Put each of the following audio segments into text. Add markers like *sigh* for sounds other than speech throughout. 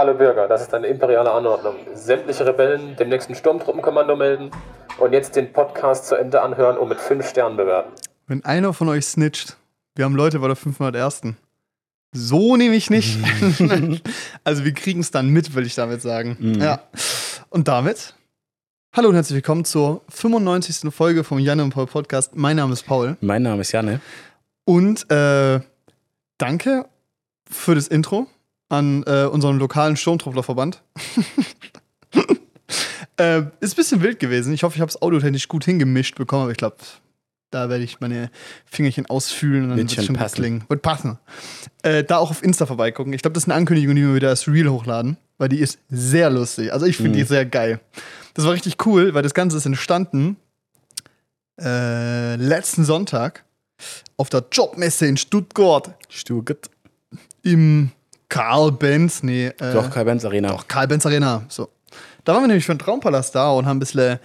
Alle Bürger, das ist eine imperiale Anordnung. Sämtliche Rebellen dem nächsten Sturmtruppenkommando melden und jetzt den Podcast zu Ende anhören und mit 5 Sternen bewerten. Wenn einer von euch snitcht, wir haben Leute bei der 501. So nehme ich nicht. *laughs* also wir kriegen es dann mit, will ich damit sagen. Mhm. Ja. Und damit, hallo und herzlich willkommen zur 95. Folge vom Janne und Paul Podcast. Mein Name ist Paul. Mein Name ist Janne. Und äh, danke für das Intro an äh, unseren lokalen Sturmtrupplerverband. *laughs* äh, ist ein bisschen wild gewesen. Ich hoffe, ich habe es audiotechnisch gut hingemischt bekommen, aber ich glaube, da werde ich meine Fingerchen ausfühlen und dann Wird schon passen. klingen. Wird passen. Äh, da auch auf Insta vorbeigucken. Ich glaube, das ist eine Ankündigung, die wir wieder als Reel hochladen, weil die ist sehr lustig. Also ich finde die sehr geil. Das war richtig cool, weil das Ganze ist entstanden äh, letzten Sonntag auf der Jobmesse in Stuttgart Stuttgart. im Karl-Benz, nee, äh, Doch, Karl-Benz Arena. doch, Karl-Benz Arena. So. Da waren wir nämlich für den Traumpalast da und haben ein bisschen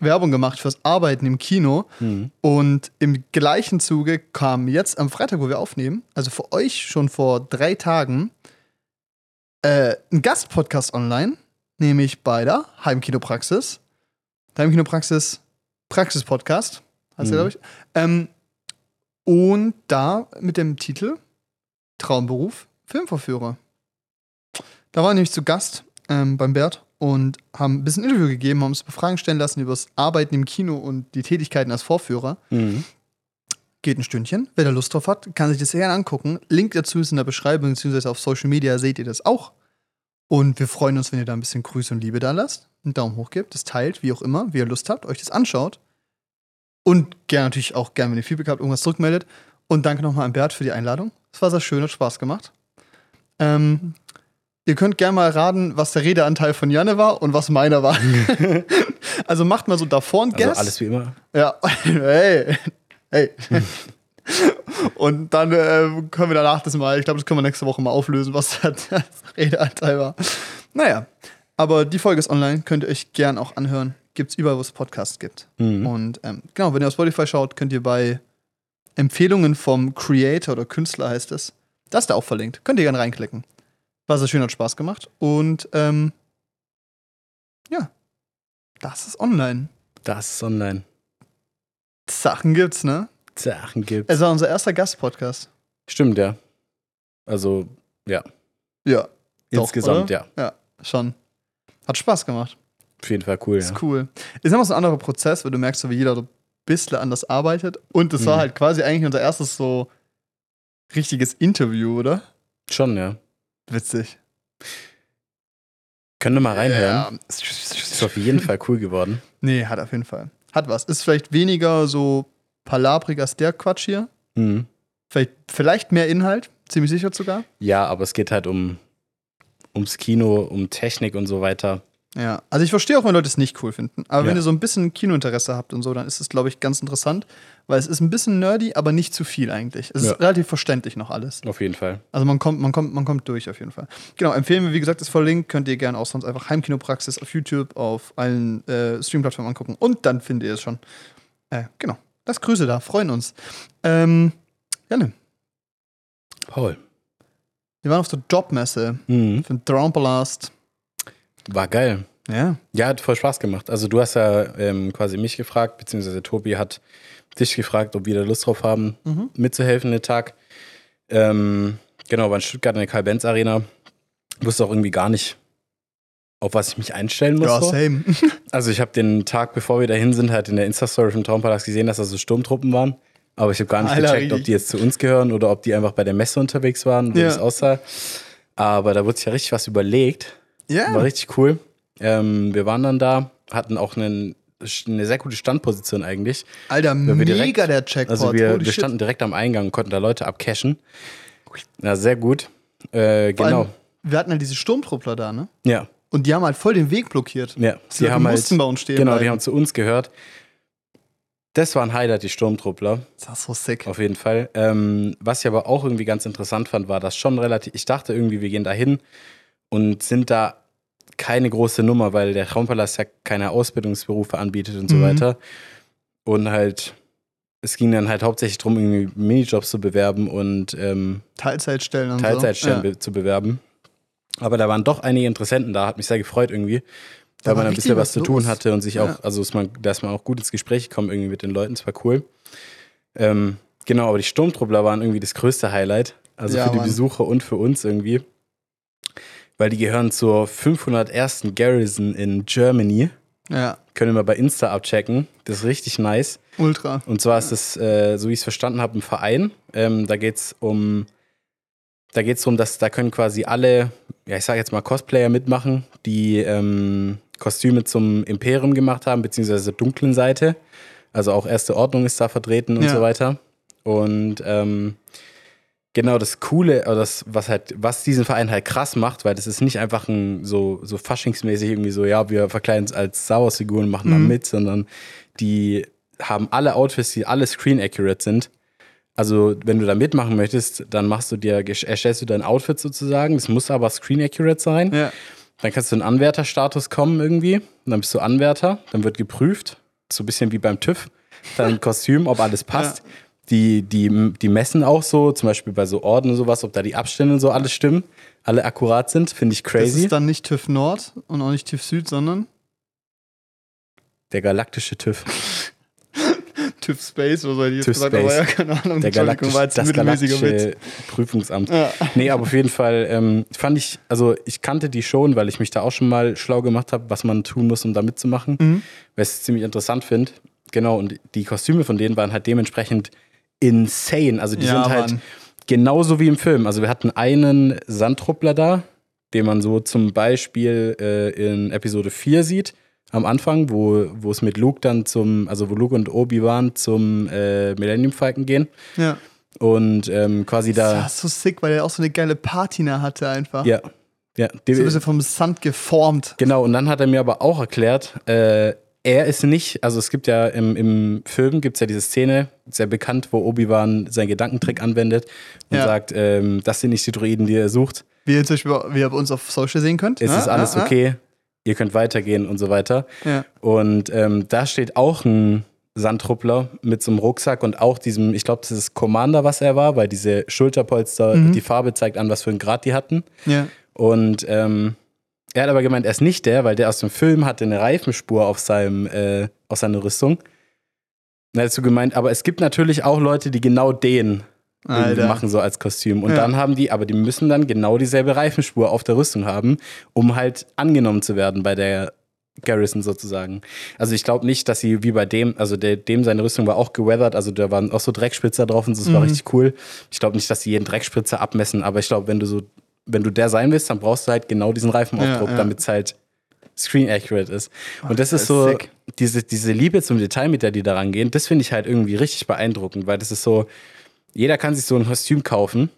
Werbung gemacht fürs Arbeiten im Kino. Mhm. Und im gleichen Zuge kam jetzt am Freitag, wo wir aufnehmen, also für euch schon vor drei Tagen, äh, ein Gastpodcast online, nämlich bei der Heimkinopraxis. Der Heimkinopraxis Praxis-Podcast, heißt Mhm. glaube ich. Ähm, und da mit dem Titel Traumberuf Filmverführer. Da war ich nämlich zu Gast ähm, beim Bert und haben ein bisschen Interview gegeben, haben uns Fragen stellen lassen über das Arbeiten im Kino und die Tätigkeiten als Vorführer. Mhm. Geht ein Stündchen. Wer da Lust drauf hat, kann sich das sehr gerne angucken. Link dazu ist in der Beschreibung, beziehungsweise auf Social Media seht ihr das auch. Und wir freuen uns, wenn ihr da ein bisschen Grüße und Liebe da lasst, einen Daumen hoch gebt, das teilt, wie auch immer, wie ihr Lust habt, euch das anschaut. Und gerne natürlich auch gerne, wenn ihr Feedback habt, irgendwas zurückmeldet. Und danke nochmal an Bert für die Einladung. Es war sehr schön, hat Spaß gemacht. Ähm, ihr könnt gerne mal raten, was der Redeanteil von Janne war und was meiner war. *laughs* also macht mal so davor ein Also Guess. alles wie immer. Ja, *laughs* hey, hey. Und dann äh, können wir danach das mal, ich glaube, das können wir nächste Woche mal auflösen, was *laughs* der Redeanteil war. Naja, aber die Folge ist online, könnt ihr euch gern auch anhören. Gibt's überall, wo es Podcasts gibt. Mhm. Und ähm, genau, wenn ihr auf Spotify schaut, könnt ihr bei Empfehlungen vom Creator oder Künstler heißt es, das ist da auch verlinkt. Könnt ihr gerne reinklicken. War sehr schön, hat Spaß gemacht. Und ähm, ja, das ist online. Das ist online. Sachen gibt's, ne? Sachen gibt's. Es war unser erster Gastpodcast. Stimmt, ja. Also, ja. Ja. Doch, Insgesamt, oder? ja. Ja, schon. Hat Spaß gemacht. Auf jeden Fall cool, Ist ja. cool. Ist immer so ein anderer Prozess, weil du merkst, so, wie jeder so ein bisschen anders arbeitet. Und es war Mhm. halt quasi eigentlich unser erstes so richtiges Interview, oder? Schon, ja. Witzig. Können wir mal reinhören. Ja. Ist auf jeden Fall cool geworden. *laughs* Nee, hat auf jeden Fall. Hat was. Ist vielleicht weniger so palabrig als der Quatsch hier. Mhm. Vielleicht, vielleicht mehr Inhalt, ziemlich sicher sogar. Ja, aber es geht halt um ums Kino, um Technik und so weiter. Ja, also ich verstehe auch, wenn Leute es nicht cool finden. Aber wenn Ja. ihr so ein bisschen Kinointeresse habt und so, dann ist es, glaube ich, ganz interessant, weil es ist ein bisschen nerdy, aber nicht zu viel eigentlich. Es Ja. ist relativ verständlich noch alles. Auf jeden Fall. Also man kommt, man kommt, man kommt durch auf jeden Fall. Genau, empfehlen wir, wie gesagt, ist verlinkt. Könnt ihr gerne auch sonst einfach Heimkinopraxis auf YouTube, auf allen äh, Streamplattformen angucken. Und dann findet ihr es schon. Äh, genau. Lasst Grüße da, freuen uns. Ähm, Janne, Paul. wir waren auf der Jobmesse Mhm. für den Traumpalast. War geil. Ja. Ja, hat voll Spaß gemacht. Also du hast ja ähm, quasi mich gefragt, beziehungsweise Tobi hat dich gefragt, ob wir da Lust drauf haben, Mhm. mitzuhelfen den Tag. Ähm, genau, war in Stuttgart in der Karl-Benz Arena. Wusste auch irgendwie gar nicht, auf was ich mich einstellen muss. Ja, so. same. *laughs* Also ich habe den Tag, bevor wir dahin sind, halt in der Insta-Story vom Traumpalast gesehen, dass da so Sturmtruppen waren. Aber ich habe gar nicht Alter, gecheckt, ob die jetzt zu uns gehören oder ob die einfach bei der Messe unterwegs waren, wie Ja. das aussah. Aber da wurde sich ja richtig was überlegt. Ja. War richtig cool. Ähm, wir waren dann da, hatten auch einen, eine sehr gute Standposition eigentlich. Alter, wir mega direkt- der Jackpot. Also wir, wir standen direkt am Eingang und konnten da Leute abcashen. Ja, sehr gut. Äh, Vor allem, genau. Wir hatten halt diese Sturmtruppler da, ne? Ja, Und die haben halt voll den Weg blockiert. ja. Die haben mussten bei uns stehen Genau, die bleiben. haben zu uns gehört. Das war ein Highlight, die Sturmtruppler. Das ist so sick. Auf jeden Fall. Ähm, was ich aber auch irgendwie ganz interessant fand, war das schon relativ. Ich dachte irgendwie, wir gehen da hin und sind da keine große Nummer, weil der Traumpalast ja keine Ausbildungsberufe anbietet und so Mhm. weiter. Und halt, es ging dann halt hauptsächlich darum, irgendwie Minijobs zu bewerben und ähm, Teilzeitstellen und Teilzeitstellen so. be zu bewerben. Aber da waren doch einige Interessenten da, hat mich sehr gefreut irgendwie. Da Weil man ein bisschen was zu tun los. hatte und sich auch, Ja. also ist man, dass man auch gut ins Gespräch kommt irgendwie mit den Leuten, das war cool. Ähm, genau, aber die Sturmtruppler waren irgendwie das größte Highlight. Also Ja, für die Mann. Besucher und für uns irgendwie. Weil die gehören zur 501. Garrison in Germany. Ja, Können wir bei Insta abchecken. Das ist richtig nice. ultra. Und zwar ist es, äh, so wie ich es verstanden habe, ein Verein. Ähm, da geht es um, da geht es darum, dass da können quasi alle, ja, ich sage jetzt mal Cosplayer mitmachen, die ähm, Kostüme zum Imperium gemacht haben, beziehungsweise zur dunklen Seite. Also auch Erste Ordnung ist da vertreten und Ja. so weiter. Und ähm, genau das Coole, oder das, was halt, was diesen Verein halt krass macht, weil das ist nicht einfach ein so, so faschingsmäßig irgendwie so, ja, wir verkleiden uns als Star Wars Figuren machen da Mhm. mit, sondern die haben alle Outfits, die alle screen accurate sind. Also, wenn du da mitmachen möchtest, dann machst du dir, erstellst du dein Outfit sozusagen. Das muss aber screen accurate sein. Ja. Dann kannst du in Anwärterstatus kommen irgendwie. Und dann bist du Anwärter. Dann wird geprüft. So ein bisschen wie beim TÜV. Dann Kostüm, ob alles passt. Die, die, die messen auch so, zum Beispiel bei so Orden und sowas, ob da die Abstände und so alles stimmen. Alle akkurat sind. Finde ich Das crazy. ist dann nicht TÜV Nord und auch nicht TÜV Süd, sondern Der galaktische TÜV. *laughs* TÜV Space, was soll ich jetzt TÜV gesagt, aber ja, keine Ahnung. Der galaktische, war jetzt das mittelmäßiger galaktische Witz. Prüfungsamt. Ja. Nee, aber auf jeden Fall ähm, fand ich, also ich kannte die schon, weil ich mich da auch schon mal schlau gemacht habe, was man tun muss, um da mitzumachen. Mhm. Weil ich es ziemlich interessant finde. Genau, und die Kostüme von denen waren halt dementsprechend insane. Also die Ja, sind halt Mann. genauso wie im Film. Also wir hatten einen Sandtruppler da, den man so zum Beispiel äh, in Episode 4 sieht, am Anfang, wo, wo es mit Luke dann zum, also wo Luke und Obi-Wan zum äh, Millennium Falcon gehen. Ja. Und ähm, quasi Das da. war so sick, weil er auch so eine geile Patina hatte einfach. Ja. Ja, die, So ein bisschen vom Sand geformt. Genau, und dann hat er mir aber auch erklärt, äh, er ist nicht, also es gibt ja im, im Film gibt es ja diese Szene, sehr bekannt, wo Obi-Wan seinen Gedankentrick anwendet und Ja. sagt, ähm, das sind nicht die Droiden, die er sucht. Wie ihr zum Beispiel wie ihr bei uns auf Social sehen könnt. Es Ja, ist alles ja, okay, ihr könnt weitergehen und so weiter. Und ähm, da steht auch ein Sandtruppler mit so einem Rucksack und auch diesem, ich glaube, das ist Commander, was er war, weil diese Schulterpolster, Mhm. die Farbe zeigt an, was für einen Grad die hatten. ja. Und ähm, er hat aber gemeint, er ist nicht der, weil der aus dem Film hatte eine Reifenspur auf, seinem, äh, auf seiner Rüstung. Und er hat dazu gemeint, aber es gibt natürlich auch Leute, die genau den machen, so als Kostüm. Und Ja. dann haben die, aber die müssen dann genau dieselbe Reifenspur auf der Rüstung haben, um halt angenommen zu werden bei der Garrison sozusagen. Also ich glaube nicht, dass sie wie bei dem, also der, dem seine Rüstung war auch geweathert, also da waren auch so Dreckspritzer drauf und so, das war Mhm. richtig cool. Ich glaube nicht, dass sie jeden Dreckspritzer abmessen, aber ich glaube, wenn du so, wenn du der sein willst, dann brauchst du halt genau diesen Reifenaufdruck, Ja, ja. damit es halt screen accurate ist. Und das das ist so, sick. diese, diese Liebe zum Detail, mit der die da rangehen, das finde ich halt irgendwie richtig beeindruckend, weil das ist so, jeder kann sich so ein Kostüm kaufen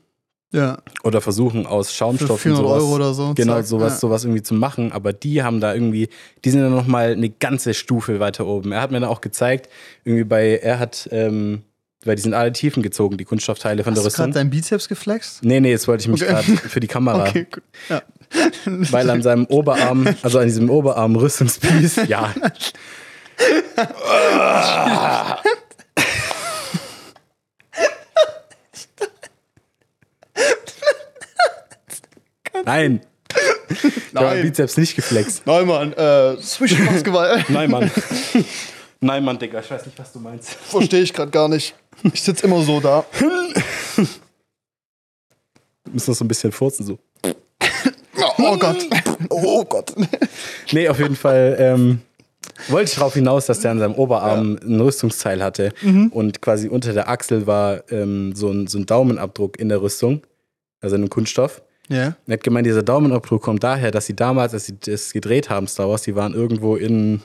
ja. oder versuchen aus Für Schaumstoff 400 und sowas. Euro oder so. Genau, sowas, Ja. sowas irgendwie zu machen, aber die haben da irgendwie, die sind dann nochmal eine ganze Stufe weiter oben. Er hat mir dann auch gezeigt, irgendwie bei, er hat, ähm, weil die sind alle Tiefen gezogen, die Kunststoffteile von Hast der du gerade Rüstung. deinen Bizeps geflext? Nee, nee, jetzt wollte ich mich Okay. gerade für die Kamera, Okay, gut. Ja. *laughs* weil an seinem Oberarm, also an diesem Oberarm Rüstungspiece, *laughs* ja. Nein. Ich Nein. Bizeps nicht geflext. Nein, Mann, äh, *laughs* Zwischenmachtgewalt. Nein, Mann. Nein, Mann, Digga, ich weiß nicht, was du meinst. Verstehe ich gerade gar nicht. *laughs* Ich sitze immer so da. Wir *laughs* müssen noch so ein bisschen furzen, so. *laughs* Oh Gott. Oh Gott. Nee, auf jeden Fall ähm, wollte ich darauf hinaus, dass der an seinem Oberarm ein Rüstungsteil hatte und quasi unter der Achsel war ähm, so, ein, so ein Daumenabdruck in der Rüstung, also in einem Kunststoff. Ja. Er hat gemeint, dieser Daumenabdruck kommt daher, dass sie damals, als sie das gedreht haben, Star Wars, die waren irgendwo in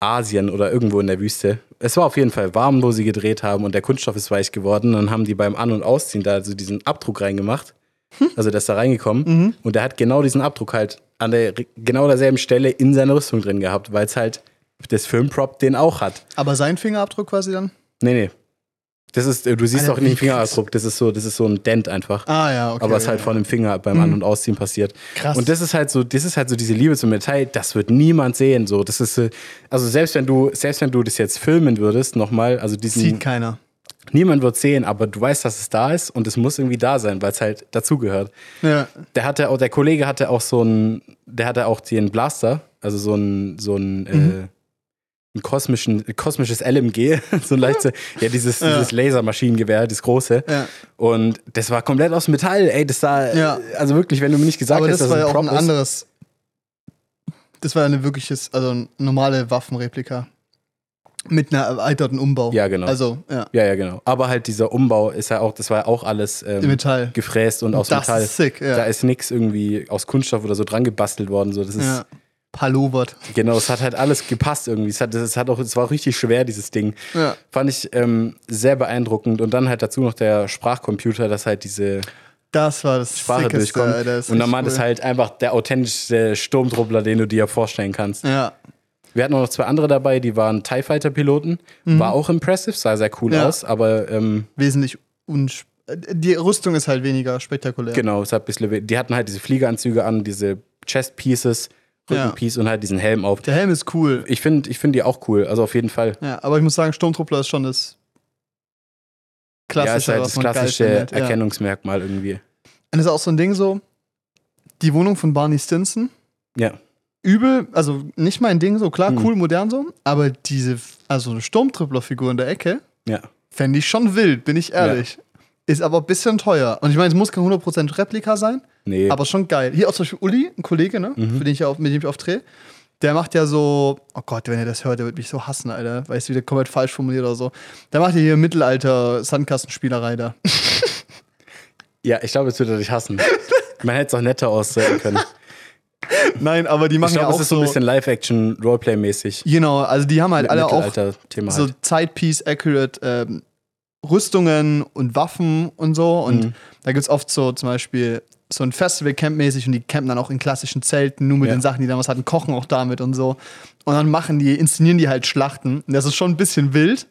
Asien oder irgendwo in der Wüste. Es war auf jeden Fall warm, wo sie gedreht haben und der Kunststoff ist weich geworden. Dann haben die beim An- und Ausziehen da also diesen Abdruck reingemacht. Also der ist da reingekommen und der hat genau diesen Abdruck halt an der genau derselben Stelle in seiner Rüstung drin gehabt, weil es halt das Filmprop den auch hat. Aber sein Fingerabdruck quasi dann? Nee, nee. Das ist, äh, du siehst Alter, auch nicht den. Fingerabdruck, das ist so, das ist so ein Dent einfach. Ah ja, okay. aber es ja, halt ja. von dem Finger beim An- und Ausziehen passiert. Krass. Und das ist halt so, das ist halt so diese Liebe zum Detail, das wird niemand sehen. So, das ist, äh, also selbst wenn du, selbst wenn du das jetzt filmen würdest, nochmal, also diesen, Sieht keiner. Niemand wird sehen, aber du weißt, dass es da ist und es muss irgendwie da sein, weil es halt dazugehört. Ja. Der hatte auch, der Kollege hatte auch so einen, der hatte auch den Blaster, also so ein, so ein, äh, ein kosmischen, kosmisches LMG, *laughs* so ein leichtes, ja, dieses, Ja. dieses Lasermaschinengewehr, das große. Ja. Und das war komplett aus Metall, ey, das sah, Ja. also wirklich, wenn du mir nicht gesagt Aber hättest, das war ja auch ein anderes. Das war ja eine wirkliches, also normale Waffenreplika. Mit einer erweiterten Umbau. Ja, genau. Also, ja. Ja, ja, genau. Aber halt dieser Umbau ist ja auch, das war ja auch alles ähm, Metall. gefräst und aus das Metall. ist sick, ja. Da ist nichts irgendwie aus Kunststoff oder so dran gebastelt worden. So, das ist, ja. Palovert. Genau, es hat halt alles gepasst irgendwie. Es, hat, es, hat auch, es war auch richtig schwer, dieses Ding. Ja. Fand ich ähm, sehr beeindruckend. Und dann halt dazu noch der Sprachcomputer, dass halt diese Das war das Sprache Sickeste, durchkommt. Alter. Das und dann war das cool. halt einfach der authentischste Sturmtruppler, den du dir vorstellen kannst. Ja. Wir hatten auch noch zwei andere dabei, die waren TIE Fighter Piloten. War auch impressive, sah sehr cool Mhm. Ja. aus, aber ähm, Wesentlich unsp Die Rüstung ist halt weniger spektakulär. genau, es hat ein bisschen, die hatten halt diese Fliegeranzüge an, diese Chest Pieces, Ja. Rückenpiece und halt diesen Helm auf. Der Helm ist cool. Ich finde ich find die auch cool, also auf jeden Fall. Ja, aber ich muss sagen, Sturmtruppler ist schon das klassische, ja, ist halt das klassische findet. Ja. Erkennungsmerkmal irgendwie. Und das ist auch so ein Ding so, die Wohnung von Barney Stinson, Ja. übel, also nicht mein Ding so, klar, Hm. cool, modern so, aber diese, also eine Sturmtruppler-Figur in der Ecke, Ja. fände ich schon wild, bin ich ehrlich. Ist aber ein bisschen teuer. Und ich meine, es muss kein 100% Replika sein, Nee. aber schon geil. Hier auch zum Beispiel Uli, ein Kollege, ne, Mhm. für den ich auf, mit dem ich aufdrehe, der macht ja so, oh Gott, wenn er das hört, der wird mich so hassen, Alter, weil ich es wieder komplett falsch formuliert oder so. Der macht ja hier Mittelalter-Sandkastenspielerei da. *laughs* ja, ich glaube, jetzt würde er dich hassen. Man hätte es auch netter ausdrücken können. *laughs* Nein, aber die machen Ich glaube, ja auch es ist so ein bisschen Live-Action-Roleplay-mäßig. Genau, also die haben halt alle auch so. Zeitpiece-accurate ähm, Rüstungen und Waffen und so. Und Mhm. da gibt es oft so zum Beispiel so ein Festival-Camp-mäßig und die campen dann auch in klassischen Zelten, nur mit Ja. den Sachen, die damals hatten, kochen auch damit und so. Und dann machen die, inszenieren die halt Schlachten. Und das ist schon ein bisschen wild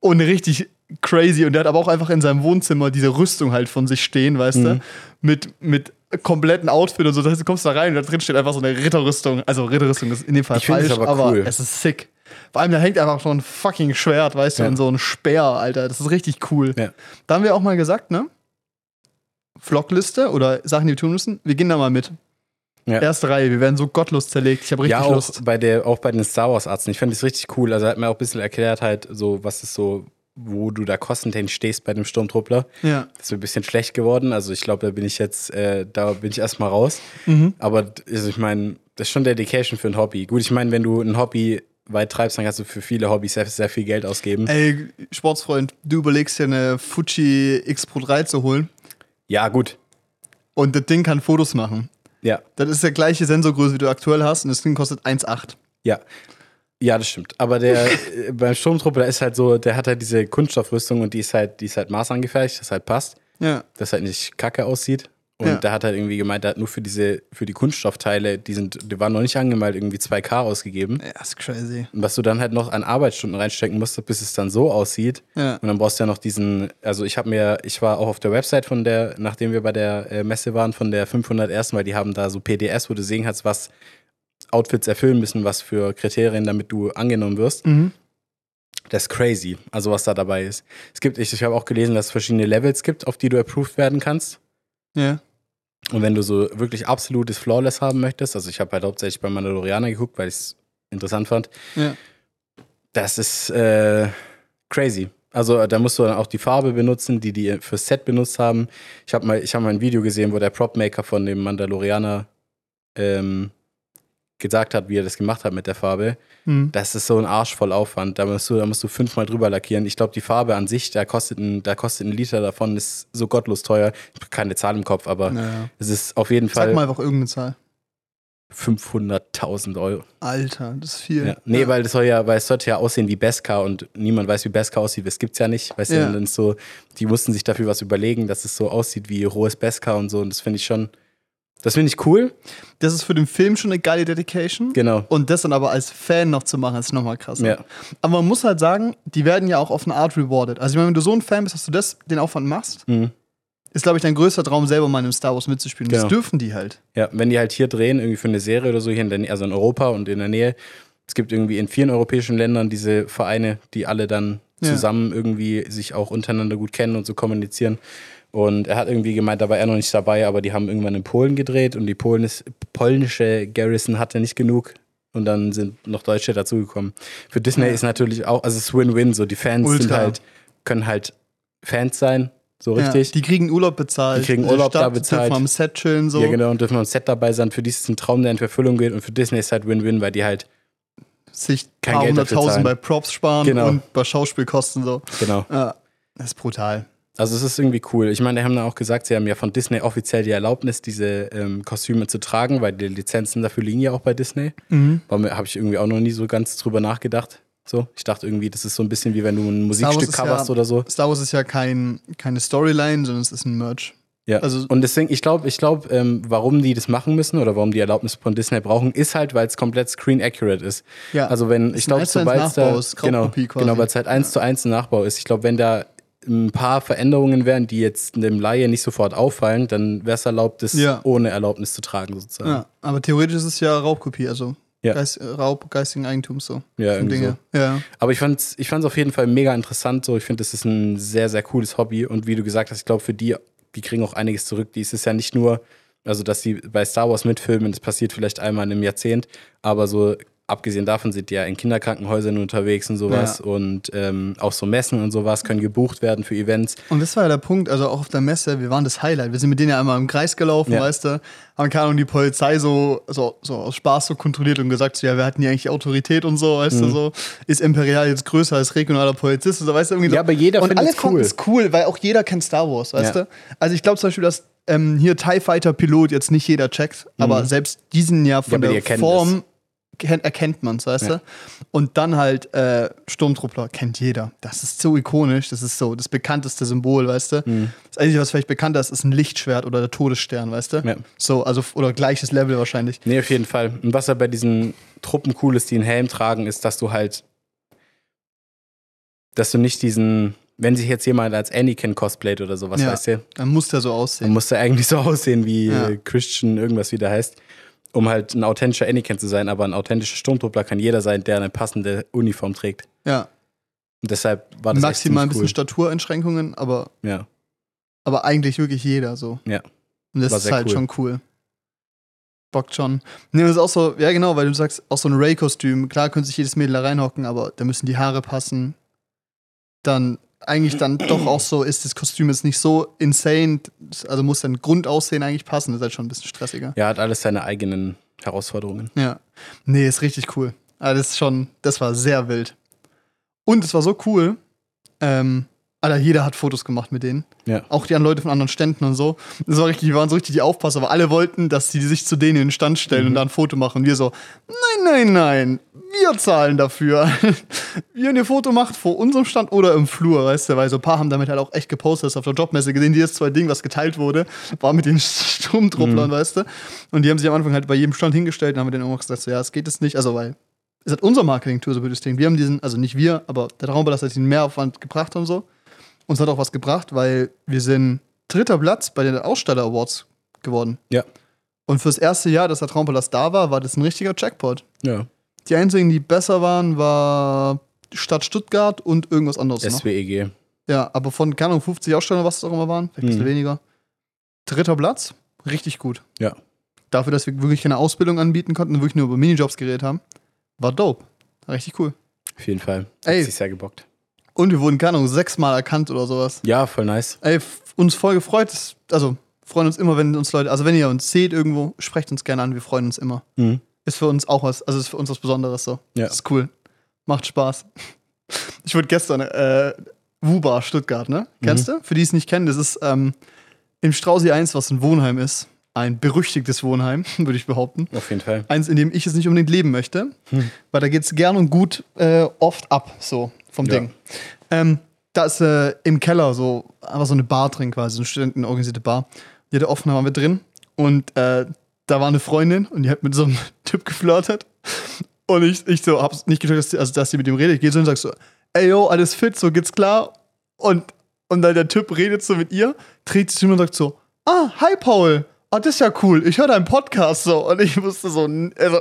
und richtig crazy. Und der hat aber auch einfach in seinem Wohnzimmer diese Rüstung halt von sich stehen, weißt Mhm. du? Mit, mit kompletten Outfit und so. Das heißt, du kommst da rein und da drin steht einfach so eine Ritterrüstung. Also Ritterrüstung ist in dem Fall Ich falsch, aber aber, cool. es ist sick. Vor allem, da hängt einfach so ein fucking Schwert, weißt du, Ja. und so ein Speer, Alter. Das ist richtig cool. Ja. Da haben wir auch mal gesagt, ne? Vlogliste oder Sachen, die wir tun müssen. Wir gehen da mal mit. Ja. Erste Reihe, wir werden so gottlos zerlegt. Ich habe richtig Ja, auch Lust. bei, der, auch bei den Star Wars-Arzten. Ich fand das richtig cool. Also er hat mir auch ein bisschen erklärt, halt, so, was ist so, wo du da kostentechnisch stehst bei dem Sturmtruppler. Ja. Das ist mir ein bisschen schlecht geworden. Also ich glaube, da bin ich jetzt, äh, da bin ich erstmal raus. Mhm. Aber also ich meine, das ist schon Dedication für ein Hobby. Gut, ich meine, wenn du ein Hobby weit treibst, dann kannst du für viele Hobbys sehr, sehr viel Geld ausgeben. Ey, Sportsfreund, du überlegst dir eine Fuji X Pro 3 zu holen Ja, gut. und das Ding kann Fotos machen. Ja, Das ist der gleiche Sensorgröße, wie du aktuell hast und das Ding kostet 1,8. ja. Ja, das stimmt. Aber der *laughs* äh, beim Sturmtruppler ist halt so, der hat halt diese Kunststoffrüstung und die ist halt, die ist halt maßangefertigt, das halt passt, Ja. das halt nicht kacke aussieht. Und Ja. der hat halt irgendwie gemeint, der hat nur für diese, für die Kunststoffteile, die sind, die waren noch nicht angemalt, irgendwie 2K ausgegeben. Ja, ist crazy. Und was du dann halt noch an Arbeitsstunden reinstecken musst, bis es dann so aussieht. Ja. Und dann brauchst du ja noch diesen, also ich habe mir, ich war auch auf der Website von der, nachdem wir bei der äh, Messe waren, von der 501. weil die haben da so PDS, wo du sehen kannst, was Outfits erfüllen müssen, was für Kriterien, damit du angenommen wirst. Mhm. Das ist crazy, also was da dabei ist. Es gibt, ich, ich habe auch gelesen, dass es verschiedene Levels gibt, auf die du approved werden kannst. Ja. Und wenn du so wirklich absolutes Flawless haben möchtest, also ich habe halt hauptsächlich bei Mandalorianer geguckt, weil ich es interessant fand, Ja. das ist äh, crazy. Also da musst du dann auch die Farbe benutzen, die die fürs Set benutzt haben. Ich habe mal, ich hab mal ein Video gesehen, wo der Prop-Maker von dem Mandalorianer ähm, gesagt hat, wie er das gemacht hat mit der Farbe. Mhm. Das ist so ein Arsch voll Aufwand. Da musst du, da musst du fünfmal drüber lackieren. Ich glaube, die Farbe an sich, da kostet, ein, da kostet ein Liter davon, ist so gottlos teuer. Ich habe keine Zahl im Kopf, aber Naja. es ist auf jeden Sag Fall mal einfach irgendeine Zahl. 500.000 Euro. Alter, das ist viel. Ja. Nee, weil das soll ja, weil es sollte ja aussehen wie Beskar und niemand weiß, wie Beskar aussieht. Das gibt's ja nicht. Weißt du, Ja. und dann ist so, die mussten sich dafür was überlegen, dass es so aussieht wie rohes Beskar und so. Und das finde ich schon, das finde ich cool. Das ist für den Film schon eine geile Dedication. Genau. Und das dann aber als Fan noch zu machen, ist nochmal krass. Ja. Aber man muss halt sagen, die werden ja auch auf eine Art rewarded. Also ich meine, wenn du so ein Fan bist, dass du das, den Aufwand machst, Mhm. ist, glaube ich, dein größter Traum, selber mal in einem Star Wars mitzuspielen. Genau. Das dürfen die halt. Ja, wenn die halt hier drehen, irgendwie für eine Serie oder so, hier in der, also in Europa und in der Nähe, es gibt irgendwie in vielen europäischen Ländern diese Vereine, die alle dann Ja. zusammen irgendwie sich auch untereinander gut kennen und so kommunizieren. Und er hat irgendwie gemeint, da war er noch nicht dabei, aber die haben irgendwann in Polen gedreht und die Polnis, polnische Garrison hatte nicht genug. Und dann sind noch Deutsche dazugekommen. Für Disney Ja. ist natürlich auch, also es ist Win-Win, so die Fans sind halt, können halt Fans sein, so richtig. Ja, die kriegen Urlaub bezahlt. Die kriegen Urlaub da Stadt, bezahlt. dürfen am Set chillen so. Ja, genau, und dürfen am Set dabei sein. Für die ist es ein Traum, der in Verfüllung geht. Und für Disney ist halt Win-Win, weil die halt, Sich ein Kein paar hunderttausend bei Props sparen Genau. und bei Schauspielkosten so. genau. Ja, das ist brutal. Also es ist irgendwie cool. Ich meine, die haben dann auch gesagt, sie haben ja von Disney offiziell die Erlaubnis, diese ähm, Kostüme zu tragen, weil die Lizenzen dafür liegen ja auch bei Disney. Mhm. Habe ich irgendwie auch noch nie so ganz drüber nachgedacht. So, ich dachte irgendwie, das ist so ein bisschen wie wenn du ein Musikstück coverst ja- oder so. Star Wars ist ja kein, keine Storyline, sondern es ist ein Merch. Ja. also- und deswegen, ich glaube, ich glaube, ähm, warum die das machen müssen oder warum die Erlaubnis von Disney brauchen, ist halt, weil es komplett screen accurate ist. Ja. Also wenn, Ist ich glaube, 1 zu 1 sobald es da, genau, quasi. genau, weil es halt eins zu eins ein Nachbau ist. Ich glaube, wenn da ein paar Veränderungen wären, die jetzt dem Laie nicht sofort auffallen, dann wäre es erlaubt, das Ja. ohne Erlaubnis zu tragen, sozusagen. ja, aber theoretisch ist es ja Raubkopie, also Ja. Geist, Raub geistigen Eigentums so. Ja, Dinge. Ja. Aber ich fand es ich fand's auf jeden Fall mega interessant. So. Ich finde, das ist ein sehr, sehr cooles Hobby. Und wie du gesagt hast, ich glaube, für die, die kriegen auch einiges zurück. Die ist es ja nicht nur, also dass sie bei Star Wars mitfilmen, das passiert vielleicht einmal im Jahrzehnt, aber so abgesehen davon sind die ja in Kinderkrankenhäusern unterwegs und sowas Ja. und ähm, auch so Messen und sowas können gebucht werden für Events. Und das war ja der Punkt, also auch auf der Messe, wir waren das Highlight. Wir sind mit denen ja einmal im Kreis gelaufen, Ja. weißt du, haben keine Ahnung, die Polizei so, so, so aus Spaß so kontrolliert und gesagt, so, ja, wir hatten ja eigentlich Autorität und so, weißt Mhm. du, so, ist Imperial jetzt größer als regionaler Polizist und so, weißt du, irgendwie so. Ja, aber jeder findet's fanden cool. es cool, weil auch jeder kennt Star Wars, weißt Ja. du. Also ich glaube zum Beispiel, dass ähm, hier TIE Fighter Pilot jetzt nicht jeder checkt, aber selbst diesen ja von Mhm. der Form erkennt man es, weißt Ja. du? Und dann halt äh, Sturmtruppler kennt jeder. Das ist so ikonisch, das ist so das bekannteste Symbol, weißt du? Mhm. Das Einzige, was vielleicht bekannter ist, ist ein Lichtschwert oder der Todesstern, weißt du? Ja. So, also, oder gleiches Level wahrscheinlich. Nee, auf jeden Fall. Und was ja bei diesen Truppen cool ist, die einen Helm tragen, ist, dass du halt, dass du nicht diesen, wenn sich jetzt jemand als Anakin cosplayt oder sowas, Ja. weißt du, Dann muss der so dann aussehen. muss er eigentlich so aussehen wie Ja. äh, Christian, irgendwas wie der heißt, um halt ein authentischer Anakin zu sein. Aber ein authentischer Sturmtruppler kann jeder sein, der eine passende Uniform trägt. Ja. Und deshalb war das Maximal ein bisschen Statureinschränkungen, aber. Ja, aber eigentlich wirklich jeder so. Ja. Und das War ist halt cool. schon cool. Bockt schon. Nee, das ist auch so, ja genau, weil du sagst, auch so ein Ray-Kostüm, klar könnte sich jedes Mädel da reinhocken, aber da müssen die Haare passen. Dann eigentlich dann doch auch so ist das Kostüm jetzt nicht so insane, also muss dein Grundaussehen eigentlich passen, das ist halt schon ein bisschen stressiger. er hat alles seine eigenen Herausforderungen. Ja. Nee, ist richtig cool. Aber das ist schon, das war sehr wild. Und es war so cool, ähm, Alter, jeder hat Fotos gemacht mit denen. Ja. Auch die anderen Leute von anderen Ständen und so. Das war richtig, die waren so richtig die Aufpasser, aber alle wollten, dass sie sich zu denen in den Stand stellen Mhm. und da ein Foto machen. Und wir so, nein, nein, nein, wir zahlen dafür. *laughs* Wie ihr ein Foto macht vor unserem Stand oder im Flur, weißt du, weil so ein paar haben damit halt auch echt gepostet, das auf der Jobmesse gesehen, die jetzt zwei Ding, was geteilt wurde, war mit den *laughs* Mhm. Sturmtrupplern, weißt du. Und die haben sich am Anfang halt bei jedem Stand hingestellt und haben dann auch gesagt, so, ja, es geht es nicht, also weil es hat unser Marketing-Tour so das Ding. Wir haben diesen, also nicht wir, aber der Traumpalast hat diesen Mehraufwand gebracht und so. Uns hat auch was gebracht, weil wir sind dritter Platz bei den Aussteller Awards geworden. Ja. Und fürs erste Jahr, dass der Traumpalast da war, war das ein richtiger Jackpot. Ja. Die einzigen, die besser waren, war Stadt Stuttgart und irgendwas anderes noch. SWEG. Ja, aber von, keine Ahnung, 50 Ausstellern, was es auch immer waren, vielleicht ein bisschen Mhm. weniger. Dritter Platz, richtig gut. Ja. Dafür, dass wir wirklich keine Ausbildung anbieten konnten und wirklich nur über Minijobs geredet haben, war dope. Richtig cool. Auf jeden Fall. Ey. Hat sich sehr gebockt. Und wir wurden, keine Ahnung, sechsmal erkannt oder sowas. Ja, voll nice. Ey, uns voll gefreut. Also, freuen uns immer, wenn uns Leute, also wenn ihr uns seht irgendwo, sprecht uns gerne an, wir freuen uns immer. Mhm. Ist für uns auch was, also ist für uns was Besonderes so. Ja. Ist cool. Macht Spaß. *laughs* Ich wurde gestern, äh, Wubar Stuttgart, ne? Kennst du? Für die es nicht kennen, das ist ähm, im Strausi 1, was ein Wohnheim ist. Ein berüchtigtes Wohnheim, *laughs* würde ich behaupten. Auf jeden Fall. Eins, in dem ich es nicht unbedingt leben möchte, weil da geht es gern und gut äh, oft ab, so vom Ja. Ding. Ähm, da ist äh, im Keller so einfach so eine Bar drin quasi, so eine studentenorganisierte Bar. Die hatte offen, da waren wir drin und äh, da war eine Freundin und die hat mit so einem *laughs* Typ geflirtet. Und ich, ich so, hab's nicht gecheckt, dass sie, also, dass sie mit ihm redet. Ich gehe so und sag so, ey yo, alles fit, so geht's klar. Und, und dann der Typ redet so mit ihr, dreht sich zu mir und sagt so, ah, hi Paul, ah, das ist ja cool, ich höre deinen Podcast so. Und ich musste so, also,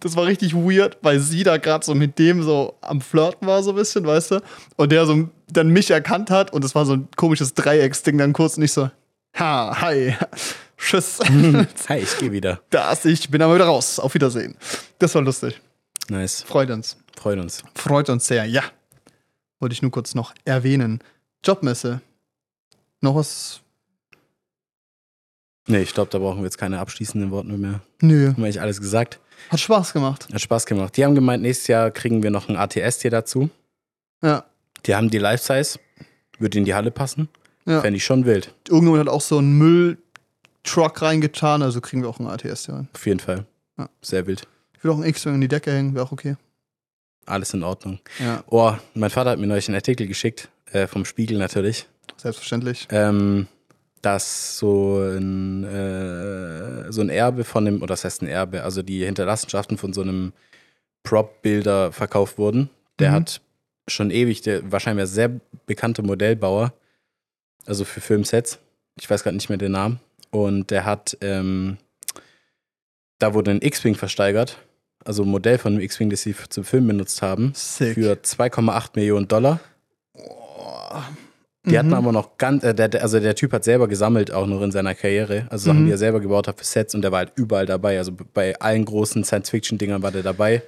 das war richtig weird, weil sie da gerade so mit dem so am Flirten war, so ein bisschen, weißt du? Und der so dann mich erkannt hat und es war so ein komisches Dreiecksding dann kurz und ich so, ha, hi, *laughs* tschüss. *laughs* Hi, ich gehe wieder. das, ich bin aber wieder raus. Auf Wiedersehen. Das war lustig. Nice. Freut uns. Freut uns. Freut uns sehr, ja. Wollte ich nur kurz noch erwähnen. Jobmesse. Noch was? Nee, ich glaube, da brauchen wir jetzt keine abschließenden Worte mehr. Nö. Haben wir eigentlich alles gesagt. Hat Spaß gemacht. Hat Spaß gemacht. Die haben gemeint, nächstes Jahr kriegen wir noch ein ATS hier dazu. Ja. Die haben die Life-Size. Würde in die Halle passen. Ja. Fände ich schon wild. Irgendjemand hat auch so einen Mülltruck reingetan, also kriegen wir auch einen ATS hier rein. Auf jeden Fall. Ja. Sehr wild. Ich will auch einen X-Wing in die Decke hängen, wäre auch okay. Alles in Ordnung. Ja, Oh, mein Vater hat mir neulich einen Artikel geschickt, äh, vom Spiegel natürlich, selbstverständlich. ähm, dass so ein, äh, so ein Erbe von dem, oder das heißt ein Erbe, also die Hinterlassenschaften von so einem Prop-Builder verkauft wurden. Der Mhm. hat schon ewig, der wahrscheinlich ein sehr bekannter Modellbauer, also für Filmsets. Ich weiß gerade nicht mehr den Namen. Und der hat, ähm, da wurde ein X-Wing versteigert, also ein Modell von einem X-Wing, das sie zum Film benutzt haben, Sick. für 2,8 Millionen Dollar. Oh. Die hatten Mhm. aber noch ganz, äh, der, der- also der Typ hat selber gesammelt, auch noch in seiner Karriere. Also Sachen, Mhm. die er selber gebaut hat für Sets und der war halt überall dabei. Also bei allen großen Science-Fiction-Dingern war der dabei.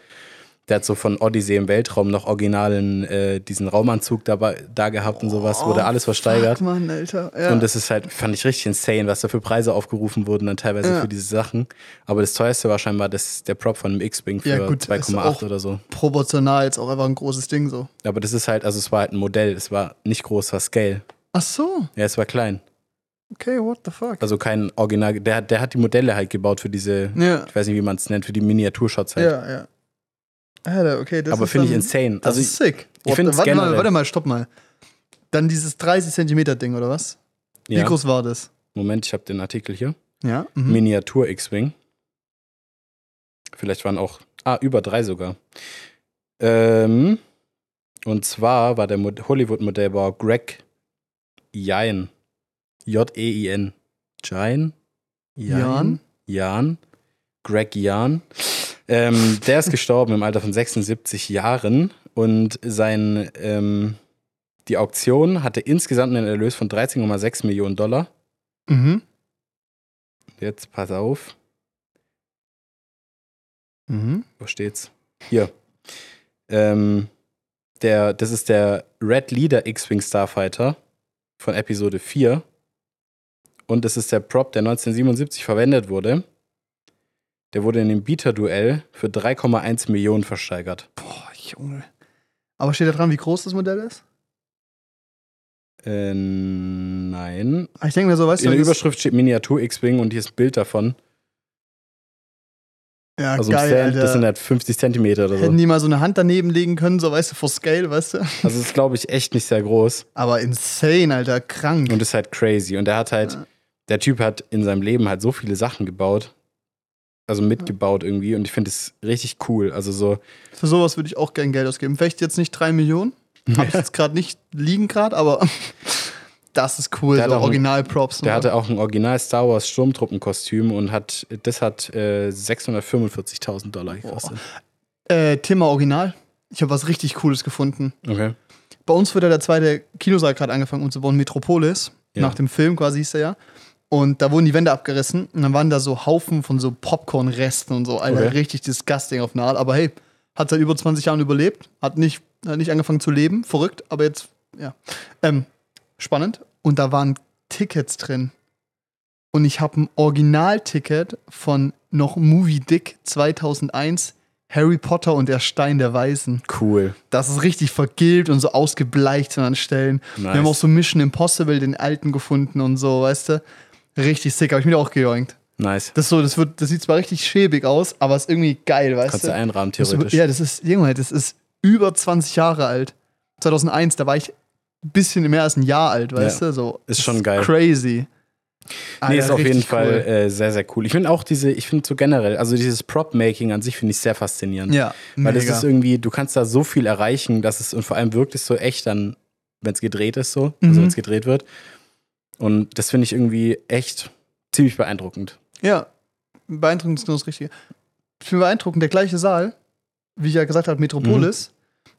Der hat so von Odyssey im Weltraum noch originalen, äh, diesen Raumanzug dabei, da gehabt und sowas, wurde alles versteigert. Oh, Fuck, Mann, Alter. Ja. Und das ist halt, fand ich richtig insane, was da für Preise aufgerufen wurden dann teilweise Ja. für diese Sachen. Aber das teuerste war scheinbar das, der Prop von einem X-Wing für Ja, gut, ist 2,8 auch- oder so. proportional jetzt auch einfach ein großes Ding so. Aber das ist halt, also es war halt ein Modell, es war nicht großer Scale. Ach so. Ja, es war klein. Okay, what the fuck? Also kein Original, der, hat- der hat die Modelle halt gebaut für diese, ja. ich weiß nicht, wie man es nennt, für die Miniaturshots halt. Ja, ja. Alter, okay, das Aber finde ich insane. Das Also ist sick. ich find's warte, mal, warte mal, stopp mal. Dann dieses 30 Zentimeter Ding, oder was? Wie ja, groß war das? Moment, ich habe den Artikel hier. Ja. Mhm. Miniatur X-Wing. Vielleicht waren auch, ah, über drei sogar. Ähm, und zwar war der Mod- Hollywood-Modellbauer Greg Jain. J-E-I-N. Jain? Jan? Jan. Greg Jan. Ähm, der ist gestorben im Alter von 76 Jahren und sein, ähm, die Auktion hatte insgesamt einen Erlös von 13,6 Millionen Dollar. Mhm. Jetzt pass auf. Mhm. Wo steht's? Hier. Ähm, der, das ist der Red Leader X-Wing Starfighter von Episode 4. Und das ist der Prop, der 1977 verwendet wurde. Der wurde in dem Bieter-Duell für 3,1 Millionen versteigert. Boah, Junge. Aber steht da dran, wie groß das Modell ist? Äh, nein. Ich denke mir so, weißt In der du, das- Überschrift steht Miniatur X-Wing und hier ist ein Bild davon. ja, Also geil, Stand, Alter. das sind halt 50 Zentimeter oder Hätten so. die mal so eine Hand daneben legen können, so weißt du, for scale, weißt du? Also das ist, glaube ich, echt nicht sehr groß. Aber insane, Alter, krank. Und ist halt crazy. Und er hat halt, Ja. der Typ hat in seinem Leben halt so viele Sachen gebaut. Also mitgebaut irgendwie. Und ich finde es richtig cool. Also so, Für sowas würde ich auch gern Geld ausgeben. Vielleicht jetzt nicht drei Millionen. *laughs* Habe ich jetzt gerade nicht liegen gerade, aber das ist cool. Der So Original-Props. der hatte auch ein Original Star Wars Sturmtruppenkostüm und hat, das hat äh, 645.000 Dollar gekostet. äh, Thema Original. Ich habe was richtig Cooles gefunden. Okay. Bei uns wird ja der zweite Kinosaal gerade angefangen umzubauen, Metropolis. Ja. Nach dem Film quasi hieß er ja. Und da wurden die Wände abgerissen und dann waren da so Haufen von so Popcorn-Resten und so. Alter, Okay. richtig disgusting auf eine Art. Aber hey, hat seit über 20 Jahren überlebt, hat nicht, hat nicht angefangen zu leben, verrückt, aber jetzt, ja. Ähm, spannend. Und da waren Tickets drin. Und ich habe ein Originalticket von noch Movie Dick 2001, Harry Potter und der Stein der Weisen. Cool. Das ist richtig vergilbt und so ausgebleicht an Stellen. Nice. Wir haben auch so Mission Impossible, den alten gefunden und so, weißt du? Richtig sick, habe ich mir auch gejoinkt. Nice. Das, ist so, das, wird, das sieht zwar richtig schäbig aus, aber ist irgendwie geil, weißt Kannst du? du einrahmen, theoretisch. ja, das ist, Junge, das ist über 20 Jahre alt. 2001, da war ich ein bisschen mehr als ein Jahr alt, weißt Ja. du? So, Ist schon geil. Crazy. Nee, ist Alter, auf jeden Fall cool. äh, sehr, sehr cool. Ich finde auch diese, ich finde so generell, also dieses Prop-Making an sich finde ich sehr faszinierend. Ja, Weil das mega. ist irgendwie, du kannst da so viel erreichen, dass es, und vor allem wirkt es so echt dann, wenn es gedreht ist, so, also Mhm. wenn es gedreht wird. Und das finde ich irgendwie echt ziemlich beeindruckend. Ja, beeindruckend ist nur das Richtige. ich bin beeindruckend, der gleiche Saal, wie ich ja gesagt habe, Metropolis,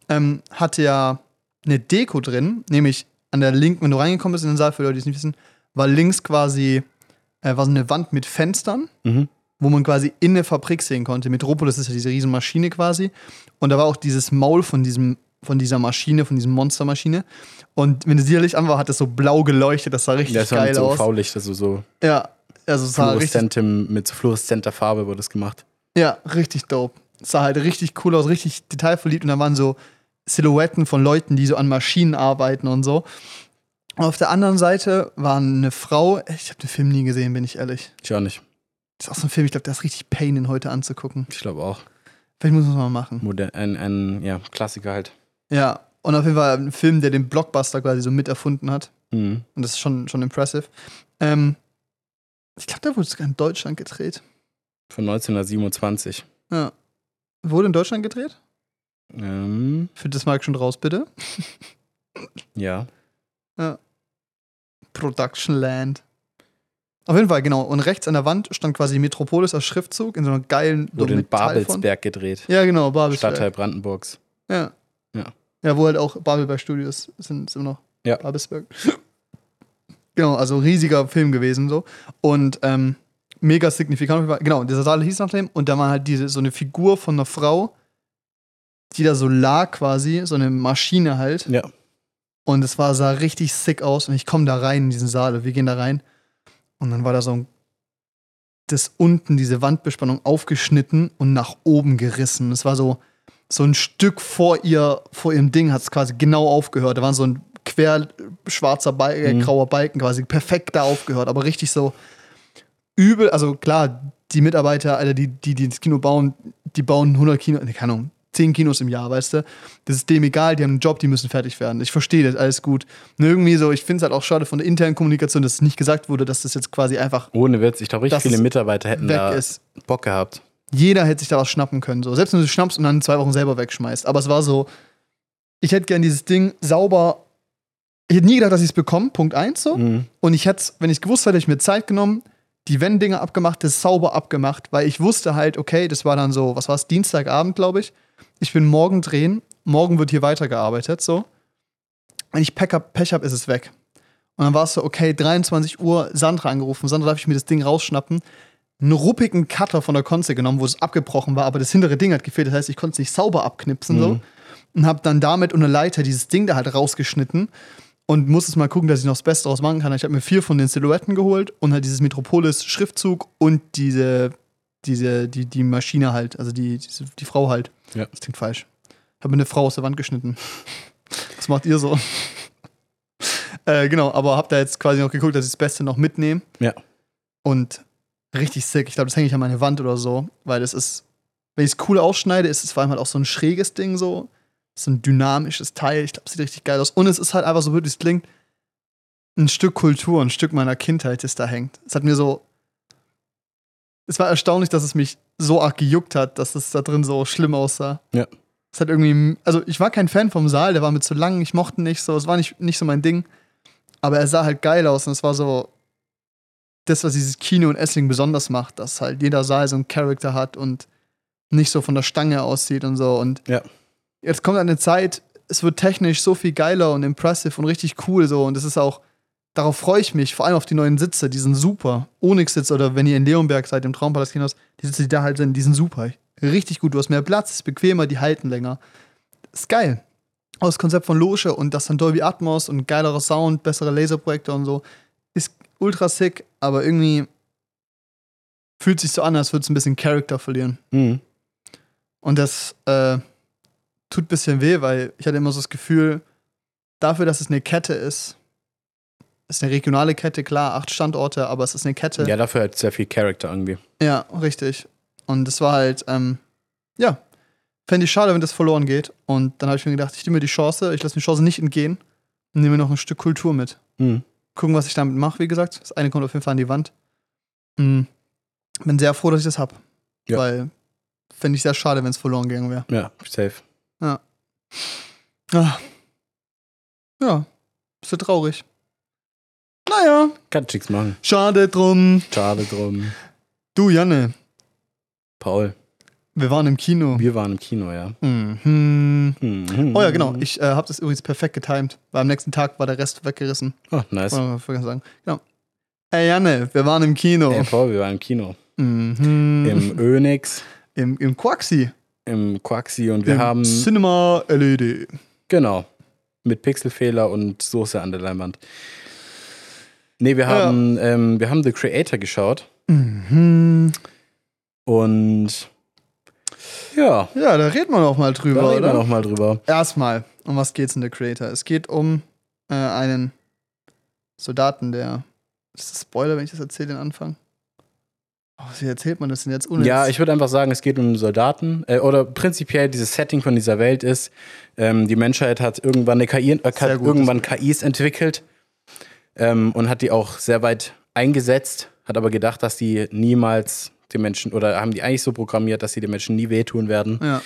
ähm, hatte ja eine Deko drin, nämlich an der linken, wenn du reingekommen bist in den Saal, für Leute, die es nicht wissen, war links quasi äh, war so eine Wand mit Fenstern, Mhm. wo man quasi in eine Fabrik sehen konnte. Metropolis ist ja diese riesen Maschine quasi. Und da war auch dieses Maul von diesem von dieser Maschine, von diesem Monstermaschine. Und wenn das Licht an war, hat das so blau geleuchtet. Das sah richtig Das war geil so aus. UV-Licht, also so Ja, also es sah richtig, fluoreszentem, mit so fluoreszenter Farbe wurde es gemacht. ja, richtig dope. Es sah halt richtig cool aus, richtig detailverliebt. Und da waren so Silhouetten von Leuten, die so an Maschinen arbeiten und so. Und auf der anderen Seite war eine Frau, ich habe den Film nie gesehen, bin ich ehrlich. Ich auch nicht. Das ist auch so ein Film, ich glaube, der ist richtig Pain, den heute anzugucken. Ich glaube auch. Vielleicht muss man es mal machen. Moder ein, ein ja, Klassiker halt. Ja, und auf jeden Fall ein Film, der den Blockbuster quasi so mit erfunden hat. Mhm. Und das ist schon, schon impressive. Ähm, ich glaube, der wurde sogar in Deutschland gedreht. Von 1927. Ja. Wurde in Deutschland gedreht? Ähm, Für das mag ich schon raus, bitte. ja. Production Land. Auf jeden Fall, genau. Und rechts an der Wand stand quasi Metropolis als Schriftzug in so einer geilen Wurde in. Babelsberg gedreht. Ja, genau, Babelsberg. Stadtteil Brandenburgs. Ja. Ja. Wo halt auch Babelberg Studios sind, sind immer noch. Ja. Babelsberg. Genau, also riesiger Film gewesen so. Und ähm, mega signifikant. Genau, dieser Saal hieß nach dem. Und da war halt diese, so eine Figur von einer Frau, die da so lag quasi, so eine Maschine halt. Ja. Und es war, sah richtig sick aus. Und ich komme da rein in diesen Saal. und Wir gehen da rein. Und dann war da so ein, das unten, diese Wandbespannung aufgeschnitten und nach oben gerissen. Es war so, so ein Stück vor ihr, vor ihrem Ding hat es quasi genau aufgehört. Da war so ein quer schwarzer Balken, äh, Mhm. grauer Balken quasi perfekt da aufgehört, aber richtig so übel. Also klar, die Mitarbeiter, Alter, die, die, die das Kino bauen, die bauen 100 Kino, ne, keine Ahnung, 10 Kinos im Jahr, weißt du? Das ist dem egal, die haben einen Job, die müssen fertig werden. Ich verstehe das, alles gut. Nur irgendwie so, ich finde es halt auch schade von der internen Kommunikation, dass es nicht gesagt wurde, dass das jetzt quasi einfach Ohne Witz. Ich glaube, richtig viele Mitarbeiter hätten da ist. Bock gehabt. Jeder hätte sich da was schnappen können. So. Selbst wenn du es schnappst und dann zwei Wochen selber wegschmeißt. Aber es war so, ich hätte gern dieses Ding sauber. Ich hätte nie gedacht, dass ich es bekomme, Punkt eins so. Mhm. Und ich hätte, wenn ich gewusst hätte, hätte ich mir Zeit genommen, die Wenddinger abgemacht, das sauber abgemacht, weil ich wusste halt, okay, das war dann so, was war es, Dienstagabend, glaube ich. Ich bin morgen drehen, morgen wird hier weitergearbeitet, so. Wenn ich Pech hab, Pech hab, ist es weg. Und dann war es so, okay, 23 Uhr, Sandra angerufen. Sandra, darf ich mir das Ding rausschnappen? Einen ruppigen Cutter von der Konze genommen, wo es abgebrochen war, aber das hintere Ding hat gefehlt. Das heißt, ich konnte es nicht sauber abknipsen, so. Mhm. Und habe dann damit und eine Leiter dieses Ding da halt rausgeschnitten und muss es mal gucken, dass ich noch das Beste draus machen kann. Ich habe mir vier von den Silhouetten geholt und halt dieses Metropolis-Schriftzug und diese, diese, die, die Maschine halt, also die, diese, die Frau halt. Ja. Das klingt falsch. Ich habe mir eine Frau aus der Wand geschnitten. *laughs* Was macht ihr so? *laughs* äh, genau, aber hab da jetzt quasi noch geguckt, dass ich das Beste noch mitnehme. Ja. Und richtig sick. Ich glaube, das hänge ich an meine Wand oder so, weil das ist, wenn ich es cool ausschneide, ist es vor allem halt auch so ein schräges Ding so. So ein dynamisches Teil. Ich glaube, es sieht richtig geil aus. Und es ist halt einfach so, wie es klingt, ein Stück Kultur, ein Stück meiner Kindheit, das da hängt. Es hat mir so. Es war erstaunlich, dass es mich so arg gejuckt hat, dass es da drin so schlimm aussah. Ja. Es hat irgendwie. Also, ich war kein Fan vom Saal, der war mir zu lang, ich mochte nicht so. Es war nicht, nicht so mein Ding. Aber er sah halt geil aus und es war so. Das, was dieses Kino und Essling besonders macht, dass halt jeder Saal so einen Charakter hat und nicht so von der Stange aussieht und so. Und Ja. jetzt kommt eine Zeit, es wird technisch so viel geiler und impressive und richtig cool so. Und es ist auch, darauf freue ich mich, vor allem auf die neuen Sitze, die sind super. Onyx-Sitze oder wenn ihr in Leonberg seid, im Traumpalast-Kinos, die Sitze, die da halt sind, die sind super. Richtig gut, du hast mehr Platz, ist bequemer, die halten länger. Ist geil. Das Konzept von Loge und das dann Dolby Atmos und geilerer Sound, bessere Laserprojekte und so, ultra sick, aber irgendwie fühlt sich so an, als würde es ein bisschen Charakter verlieren. Mhm. Und das äh, tut ein bisschen weh, weil ich hatte immer so das Gefühl, dafür, dass es eine Kette ist, ist eine regionale Kette, klar, acht Standorte, aber es ist eine Kette. Ja, dafür hat sehr viel Charakter irgendwie. Ja, richtig. Und das war halt, ähm, ja, fände ich schade, wenn das verloren geht. Und dann habe ich mir gedacht, ich nehme mir die Chance, ich lasse mir die Chance nicht entgehen und nehme mir noch ein Stück Kultur mit. Mhm. Gucken, was ich damit mache, wie gesagt. Das eine kommt auf jeden Fall an die Wand. Mhm. Bin sehr froh, dass ich das habe. Ja. Weil fände ich sehr schade, wenn es verloren gegangen wäre. Ja, safe. Ah. Ja, ist ja traurig. Naja, Kann nichts machen. schade drum. Schade drum. Du, Janne, Paul. Wir waren im Kino. Wir waren im Kino, ja. Mhm. Mhm. Oh ja, genau. Ich äh, habe das übrigens perfekt getimed, weil am nächsten Tag war der Rest weggerissen. Oh, nice. Wollte man vorher sagen. Genau. Ey, Janne, wir waren im Kino. Ey, Paul, wir waren im Kino. Mhm. Im Önix, Im, Im Quaxi. im Quaxi und wir Im haben. Cinema LED. Genau. Mit Pixelfehler und Soße an der Leinwand. Nee, wir Ja. haben, ähm, wir haben The Creator geschaut Mhm. und ja, Ja, da reden wir noch mal drüber, da reden wir oder? noch mal drüber. Erstmal, um was geht's in The Creator? Es geht um äh, einen Soldaten, der. Ist das Spoiler, wenn ich das erzähle, den Anfang? Oh, wie erzählt man das denn jetzt ohne Ja, ich würde einfach sagen, es geht um Soldaten. Äh, oder prinzipiell dieses Setting von dieser Welt ist, ähm, die Menschheit hat irgendwann eine KI, äh, hat irgendwann KIs entwickelt ähm, und hat die auch sehr weit eingesetzt, hat aber gedacht, dass die niemals den Menschen, oder haben die eigentlich so programmiert, dass sie den Menschen nie wehtun werden. Ja.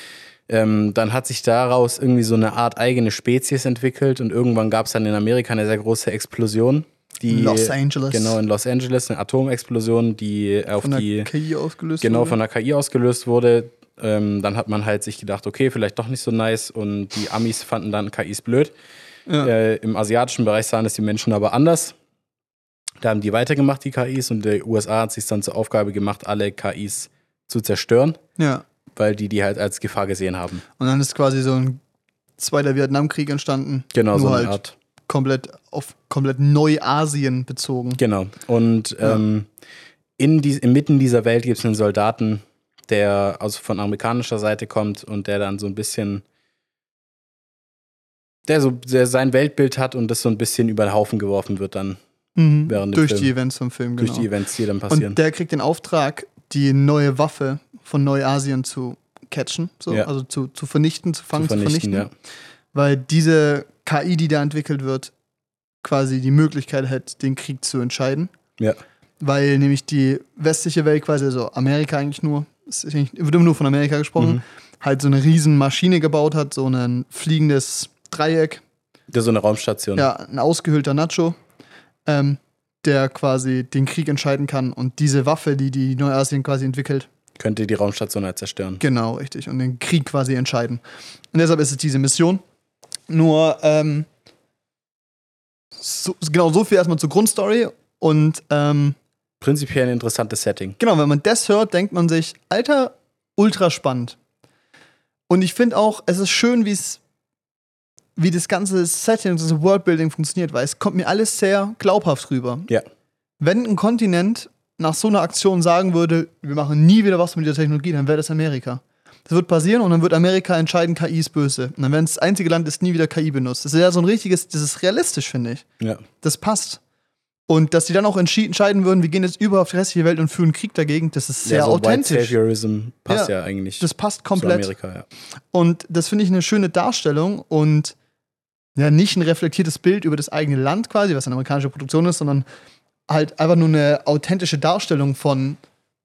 Ähm, dann hat sich daraus irgendwie so eine Art eigene Spezies entwickelt und irgendwann gab es dann in Amerika eine sehr große Explosion. Die, Los Angeles. Genau, in Los Angeles, eine Atomexplosion, die auf von der die KI ausgelöst genau wurde. von der KI ausgelöst wurde. Ähm, dann hat man halt sich gedacht, okay, vielleicht doch nicht so nice und die Amis fanden dann KIs blöd. Ja. Äh, Im asiatischen Bereich sahen es die Menschen aber anders. Da haben die weitergemacht, die KIs, und die USA hat sich dann zur Aufgabe gemacht, alle KIs zu zerstören, ja. weil die die halt als Gefahr gesehen haben. Und dann ist quasi so ein zweiter Vietnamkrieg entstanden. Genau, so eine halt Art. komplett auf komplett Neuasien bezogen. Genau. Und ähm, in die, inmitten dieser Welt gibt es einen Soldaten, der also von amerikanischer Seite kommt und der dann so ein bisschen, der so der sein Weltbild hat und das so ein bisschen über den Haufen geworfen wird dann Mhm. Während Durch Film. die Events vom Film, genau. durch die Events, die dann passieren. Und der kriegt den Auftrag, die neue Waffe von Neuasien zu catchen, so, Ja. also zu, zu vernichten, zu fangen, zu zu vernichten, vernichten. Weil diese KI, die da entwickelt wird, quasi die Möglichkeit hat, den Krieg zu entscheiden. ja. Ja. Weil nämlich die westliche Welt, quasi also Amerika eigentlich nur, es wird immer nur von Amerika gesprochen, Mhm. halt so eine riesen Maschine gebaut hat, so ein fliegendes Dreieck, Das ist so eine Raumstation. ja, ein ausgehöhlter Nacho, ähm, der quasi den Krieg entscheiden kann und diese Waffe, die die Neuasien quasi entwickelt, Könnte die Raumstation halt zerstören. genau, richtig, und den Krieg quasi entscheiden. Und deshalb ist es diese Mission. Nur, ähm, so, genau, so viel erstmal zur Grundstory und, ähm, Prinzipiell ein interessantes Setting. Genau, wenn man das hört, denkt man sich, Alter, ultra spannend. Und ich finde auch, es ist schön, wie es, wie das ganze Setting, das Worldbuilding funktioniert, weil es kommt mir alles sehr glaubhaft rüber. Ja. Wenn ein Kontinent nach so einer Aktion sagen würde, wir machen nie wieder was mit dieser Technologie, dann wäre das Amerika. Das wird passieren und dann wird Amerika entscheiden, KI ist böse. Und dann wäre das einzige Land, das nie wieder KI benutzt. Das ist ja so ein richtiges, das ist realistisch, finde ich. Ja. Das passt. Und dass die dann auch entscheiden würden, wir gehen jetzt über auf die restliche Welt und führen Krieg dagegen, das ist sehr ja, so authentisch. White Saviorism passt ja, Ja, eigentlich Das passt komplett. Amerika, ja. Und das finde ich eine schöne Darstellung und ja, nicht ein reflektiertes Bild über das eigene Land quasi, was eine amerikanische Produktion ist, sondern halt einfach nur eine authentische Darstellung von,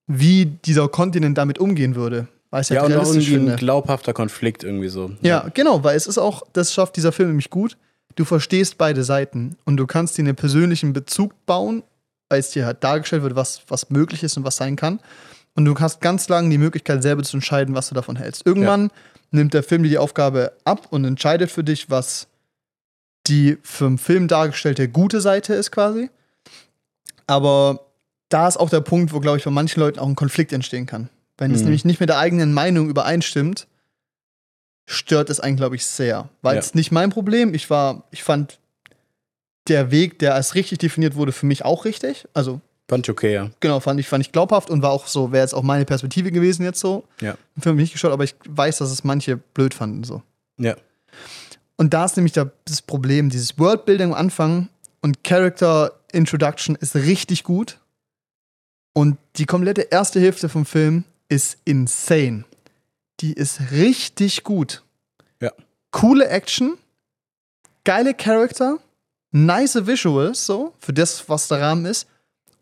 wie dieser Kontinent damit umgehen würde. Weil Ja, halt und irgendwie ein finde. glaubhafter Konflikt irgendwie so. Ja, genau, weil es ist auch, das schafft dieser Film nämlich gut. Du verstehst beide Seiten und du kannst dir einen persönlichen Bezug bauen, weil es dir halt dargestellt wird, was, was möglich ist und was sein kann. Und du hast ganz lange die Möglichkeit, selber zu entscheiden, was du davon hältst. Irgendwann nimmt der Film dir die Aufgabe ab und entscheidet für dich, was die vom Film dargestellte gute Seite ist, quasi. Aber da ist auch der Punkt, wo, glaube ich, bei manchen Leuten auch ein Konflikt entstehen kann. Wenn es Mhm. nämlich nicht mit der eigenen Meinung übereinstimmt, stört es einen, glaube ich, sehr. War Ja. jetzt nicht mein Problem. Ich war, ich fand der Weg, der als richtig definiert wurde, für mich auch richtig. Also, Fand ich okay, ja. genau, fand ich, fand ich glaubhaft und war auch so, wäre jetzt auch meine Perspektive gewesen jetzt so. Ja. Den Film hab ich nicht geschaut, aber ich weiß, dass es manche blöd fanden so. Ja. Und da ist nämlich das Problem, dieses Worldbuilding am Anfang und Character Introduction ist richtig gut. Und die komplette erste Hälfte vom Film ist insane. Die ist richtig gut. Ja. Coole Action, geile Charakter, nice Visuals, so, für das, was der Rahmen ist.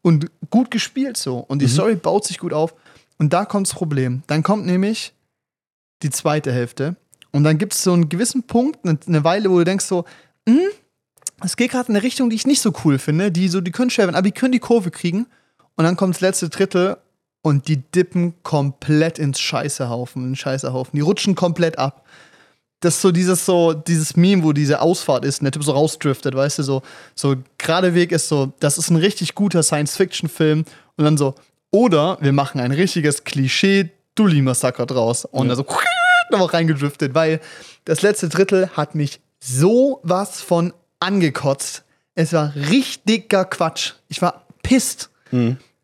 Und gut gespielt so. Und die Mhm. Story baut sich gut auf. Und da kommt das Problem. Dann kommt nämlich die zweite Hälfte. Und dann gibt es so einen gewissen Punkt, eine, eine Weile, wo du denkst so, hm, es geht gerade in eine Richtung, die ich nicht so cool finde, die so, die können schwer werden, aber die können die Kurve kriegen. Und dann kommt das letzte Drittel und die dippen komplett ins Scheißehaufen, in den Scheißehaufen. Die rutschen komplett ab. Das ist so dieses so, dieses Meme, wo diese Ausfahrt ist und der Typ so rausdriftet, weißt du, so, so gerade Weg ist so, das ist ein richtig guter Science-Fiction-Film und dann so, oder wir machen ein richtiges Klischee-Dulli-Massaker draus und Ja. da so nochmal reingedriftet, weil das letzte Drittel hat mich so was von angekotzt. Es war richtiger Quatsch. Ich war pisst.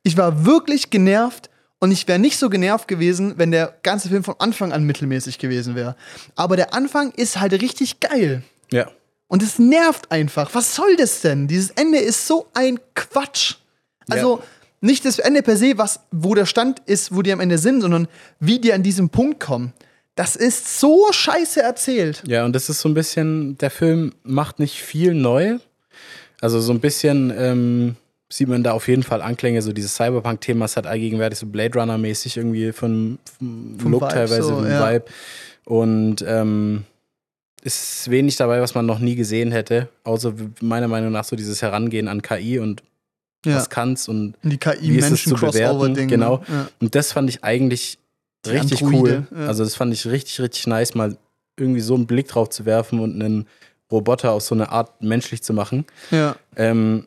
Ich war wirklich genervt und ich wäre nicht so genervt gewesen, wenn der ganze Film von Anfang an mittelmäßig gewesen wäre. Aber der Anfang ist halt richtig geil. Ja. Und es nervt einfach. Was soll das denn? Dieses Ende ist so ein Quatsch. Also Ja. nicht das Ende per se, was, wo der Stand ist, wo die am Ende sind, sondern wie die an diesem Punkt kommen. Das ist so scheiße erzählt. Ja, und das ist so ein bisschen, der Film macht nicht viel neu. Also so ein bisschen ähm, sieht man da auf jeden Fall Anklänge, so dieses Cyberpunk-Thema ist halt allgegenwärtig so Blade Runner-mäßig irgendwie von, vom, Vom Look Vibe teilweise, so, vom ja. Vibe. Und ähm, ist wenig dabei, was man noch nie gesehen hätte, außer meiner Meinung nach so dieses Herangehen an KI und Ja. was kann's und Und die KI-Menschen-Crossover-Ding. genau. Ja. Und das fand ich eigentlich richtig Androide, cool. ja. Also das fand ich richtig, richtig nice, mal irgendwie so einen Blick drauf zu werfen und einen Roboter aus so einer Art menschlich zu machen. ja. Ähm,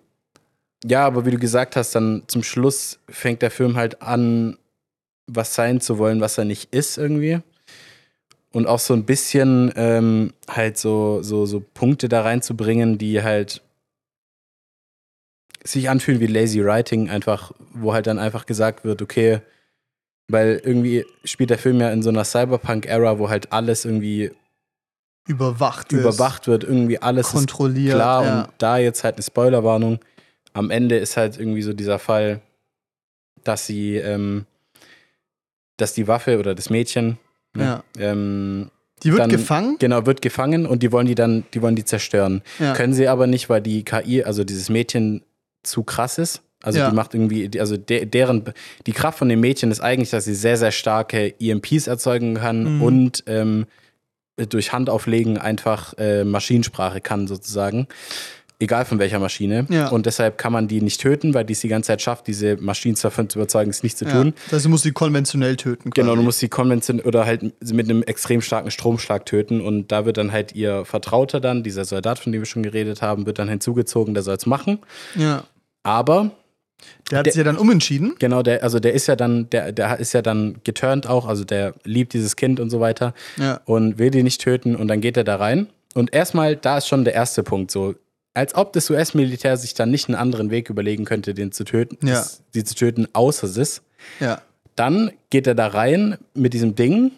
ja, aber wie du gesagt hast, dann zum Schluss fängt der Film halt an, was sein zu wollen, was er nicht ist irgendwie. Und auch so ein bisschen ähm, halt so, so, so Punkte da reinzubringen, die halt sich anfühlen wie Lazy Writing, einfach, wo halt dann einfach gesagt wird, okay, weil irgendwie spielt der Film ja in so einer Cyberpunk-Ära, wo halt alles irgendwie Überwacht ist. überwacht wird, irgendwie alles ist kontrolliert. klar ja. und da jetzt halt eine Spoilerwarnung. Am Ende ist halt irgendwie so dieser Fall, dass sie, ähm, dass die Waffe oder das Mädchen, ne, Ja. ähm, Die wird dann- gefangen. genau, wird gefangen und die wollen die dann, die wollen die zerstören. Ja. Können sie aber nicht, weil die KI, also dieses Mädchen zu krass ist. Also Ja. die macht irgendwie, also de, deren, die Kraft von dem Mädchen ist eigentlich, dass sie sehr, sehr starke EMPs erzeugen kann Mhm. und ähm, durch Handauflegen einfach äh, Maschinensprache kann sozusagen. Egal von welcher Maschine. Ja. Und deshalb kann man die nicht töten, weil die es die ganze Zeit schafft, diese Maschinen davon zu überzeugen, es nicht zu Ja. tun. Das heißt, du musst sie konventionell töten. Quasi. Genau, du musst sie konventionell oder halt mit einem extrem starken Stromschlag töten und da wird dann halt ihr Vertrauter dann, dieser Soldat, von dem wir schon geredet haben, wird dann hinzugezogen, der soll es machen. Ja. Aber Der hat Der- sich ja dann umentschieden. genau, der, also der ist ja dann, der, der ist ja dann geturnt auch, also der liebt dieses Kind und so weiter Ja. und will die nicht töten und dann geht er da rein. Und erstmal, da ist schon der erste Punkt so. Als ob das US-Militär sich dann nicht einen anderen Weg überlegen könnte, den zu töten, Ja. das- die zu töten, außer es. Ja. Dann geht er da rein mit diesem Ding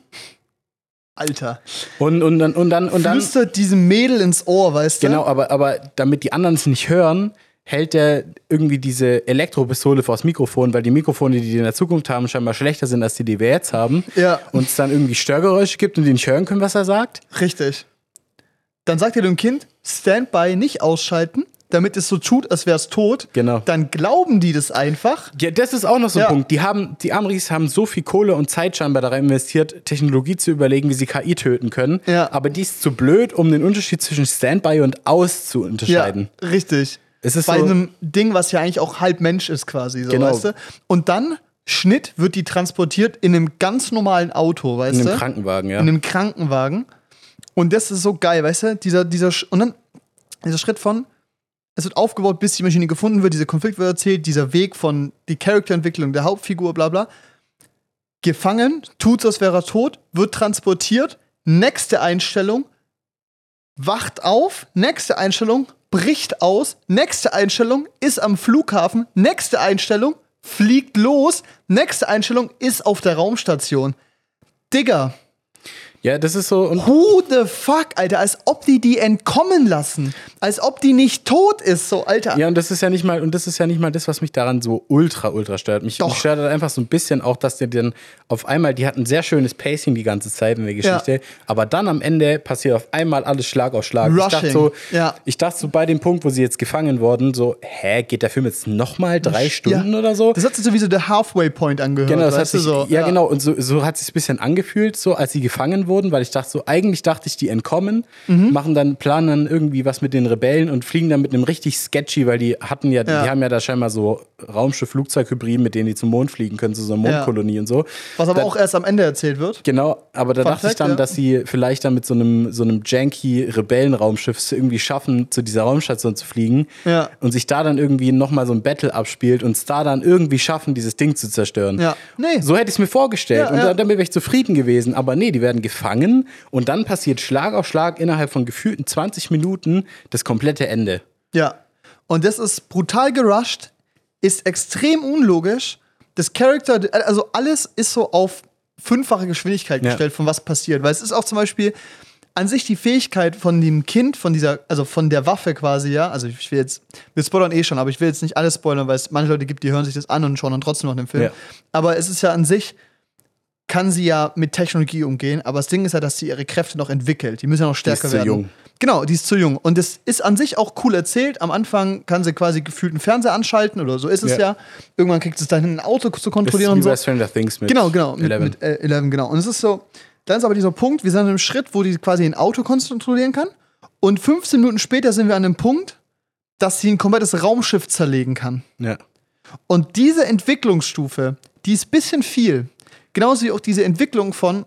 Alter. und, und dann, und dann, und dann. Flüstert diesem Mädel ins Ohr, weißt du? Genau, aber, aber damit die anderen es nicht hören, hält er irgendwie diese Elektropistole vors Mikrofon, weil die Mikrofone, die die in der Zukunft haben, scheinbar schlechter sind als die, die wir jetzt haben. Ja. Und es dann irgendwie Störgeräusche gibt und die nicht hören können, was er sagt. Richtig. Dann sagt er dem Kind, Standby nicht ausschalten, damit es so tut, als wäre es tot. Genau. Dann glauben die das einfach. Ja, das ist auch noch so ein Ja. Punkt. Die haben, die Amris haben so viel Kohle und Zeit scheinbar daran investiert, Technologie zu überlegen, wie sie KI töten können. Ja. Aber die ist zu blöd, um den Unterschied zwischen Standby und Aus zu unterscheiden. Ja, richtig. Es ist Bei so, einem Ding, was ja eigentlich auch halb Mensch ist, quasi. So, Genau. weißt du? Und dann, Schnitt, wird die transportiert in einem ganz normalen Auto, weißt in du? einem Krankenwagen, ja. in einem Krankenwagen. Und das ist so geil, weißt du? Dieser, dieser, Sch- und dann dieser Schritt von, es wird aufgebaut, bis die Maschine gefunden wird, dieser Konflikt wird erzählt, dieser Weg von die Charakterentwicklung der Hauptfigur, bla bla. Gefangen, tut's, als wäre er tot, wird transportiert, nächste Einstellung, wacht auf, nächste Einstellung, bricht aus, nächste Einstellung, ist am Flughafen, nächste Einstellung, fliegt los, nächste Einstellung, ist auf der Raumstation. Digga, ja, das ist so. Und Who the fuck, Alter? Als ob die die entkommen lassen. Als ob die nicht tot ist, so, Alter. Ja, und das ist ja nicht mal, und das ist ja nicht mal das, was mich daran so ultra, ultra stört. Mich, mich stört halt einfach so ein bisschen auch, dass die dann auf einmal, die hatten sehr schönes Pacing die ganze Zeit in der Geschichte, aber dann am Ende passiert auf einmal alles Schlag auf Schlag. Ich dachte Rushing, so, ja. ich dachte so bei dem Punkt, wo sie jetzt gefangen wurden, so, hä, geht der Film jetzt nochmal drei Stunden Ja. oder so? Das hat sich so wie so der Halfway Point angehört. Genau, das hat sich, so. ja, genau, und so, so hat sich ein bisschen angefühlt, so als sie gefangen wurden, weil ich dachte so, eigentlich dachte ich, die entkommen, Mhm. machen dann, planen dann irgendwie was mit den Rebellen und fliegen dann mit einem richtig sketchy, weil die hatten ja, Ja. die haben ja da scheinbar so Raumschiff-Flugzeug-Hybrid, mit denen die zum Mond fliegen können, zu so einer Ja. Mondkolonie und so. Was aber Da- auch erst am Ende erzählt wird. Genau, aber da Fun dachte ich Fact, dann, ja. dass sie vielleicht dann mit so einem, so einem janky Rebellenraumschiff es irgendwie schaffen, zu dieser Raumstation zu fliegen Ja. und sich da dann irgendwie nochmal so ein Battle abspielt und es da dann irgendwie schaffen, dieses Ding zu zerstören. Ja. Nee. So hätte ich es mir vorgestellt Ja, und ja. da- damit wäre ich zufrieden gewesen. Aber nee, die werden gefangen und dann passiert Schlag auf Schlag innerhalb von gefühlten 20 Minuten das komplette Ende. Ja. Und das ist brutal gerusht, ist extrem unlogisch. Das Charakter, also alles ist so auf fünffache Geschwindigkeit Ja. gestellt, von was passiert. Weil es ist auch zum Beispiel an sich die Fähigkeit von dem Kind, von dieser, also von der Waffe quasi, ja. Also ich will jetzt, wir spoilern eh schon, aber ich will jetzt nicht alles spoilern, weil es manche Leute gibt, die hören sich das an und schauen dann trotzdem noch den Film. Ja. Aber es ist ja an sich, kann sie ja mit Technologie umgehen, aber das Ding ist ja, dass sie ihre Kräfte noch entwickelt. Die müssen ja noch stärker zu werden. jung. Genau, die ist zu jung. Und das ist an sich auch cool erzählt. Am Anfang kann sie quasi gefühlt einen Fernseher anschalten oder so ist es ja. Ja. Irgendwann kriegt sie es dann hin, ein Auto zu Das ist kontrollieren und so. Stranger Things mit Genau, genau. Mit, 11. mit äh, 11, genau. Und es ist so, dann ist aber dieser Punkt, wir sind an einem Schritt, wo die quasi ein Auto kontrollieren kann. Und 15 Minuten später sind wir an einem Punkt, dass sie ein komplettes Raumschiff zerlegen kann. ja. Und diese Entwicklungsstufe, die ist ein bisschen viel. Genauso wie auch diese Entwicklung von,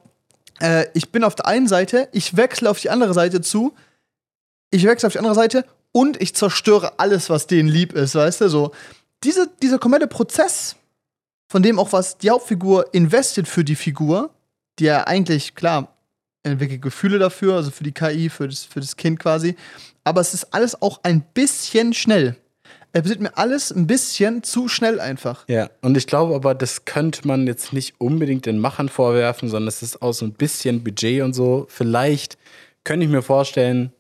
äh, ich bin auf der einen Seite, ich wechsle auf die andere Seite zu, ich wechsle auf die andere Seite und ich zerstöre alles, was denen lieb ist, weißt du? So, diese, dieser komplette Prozess, von dem auch was die Hauptfigur investet für die Figur, die ja eigentlich, klar, entwickelt Gefühle dafür, also für die KI, für das, für das Kind quasi. Aber es ist alles auch ein bisschen schnell. Es passiert mir alles ein bisschen zu schnell einfach. Ja, und ich glaube aber, das könnte man jetzt nicht unbedingt den Machern vorwerfen, sondern es ist auch so ein bisschen Budget und so. Vielleicht könnte ich mir vorstellen,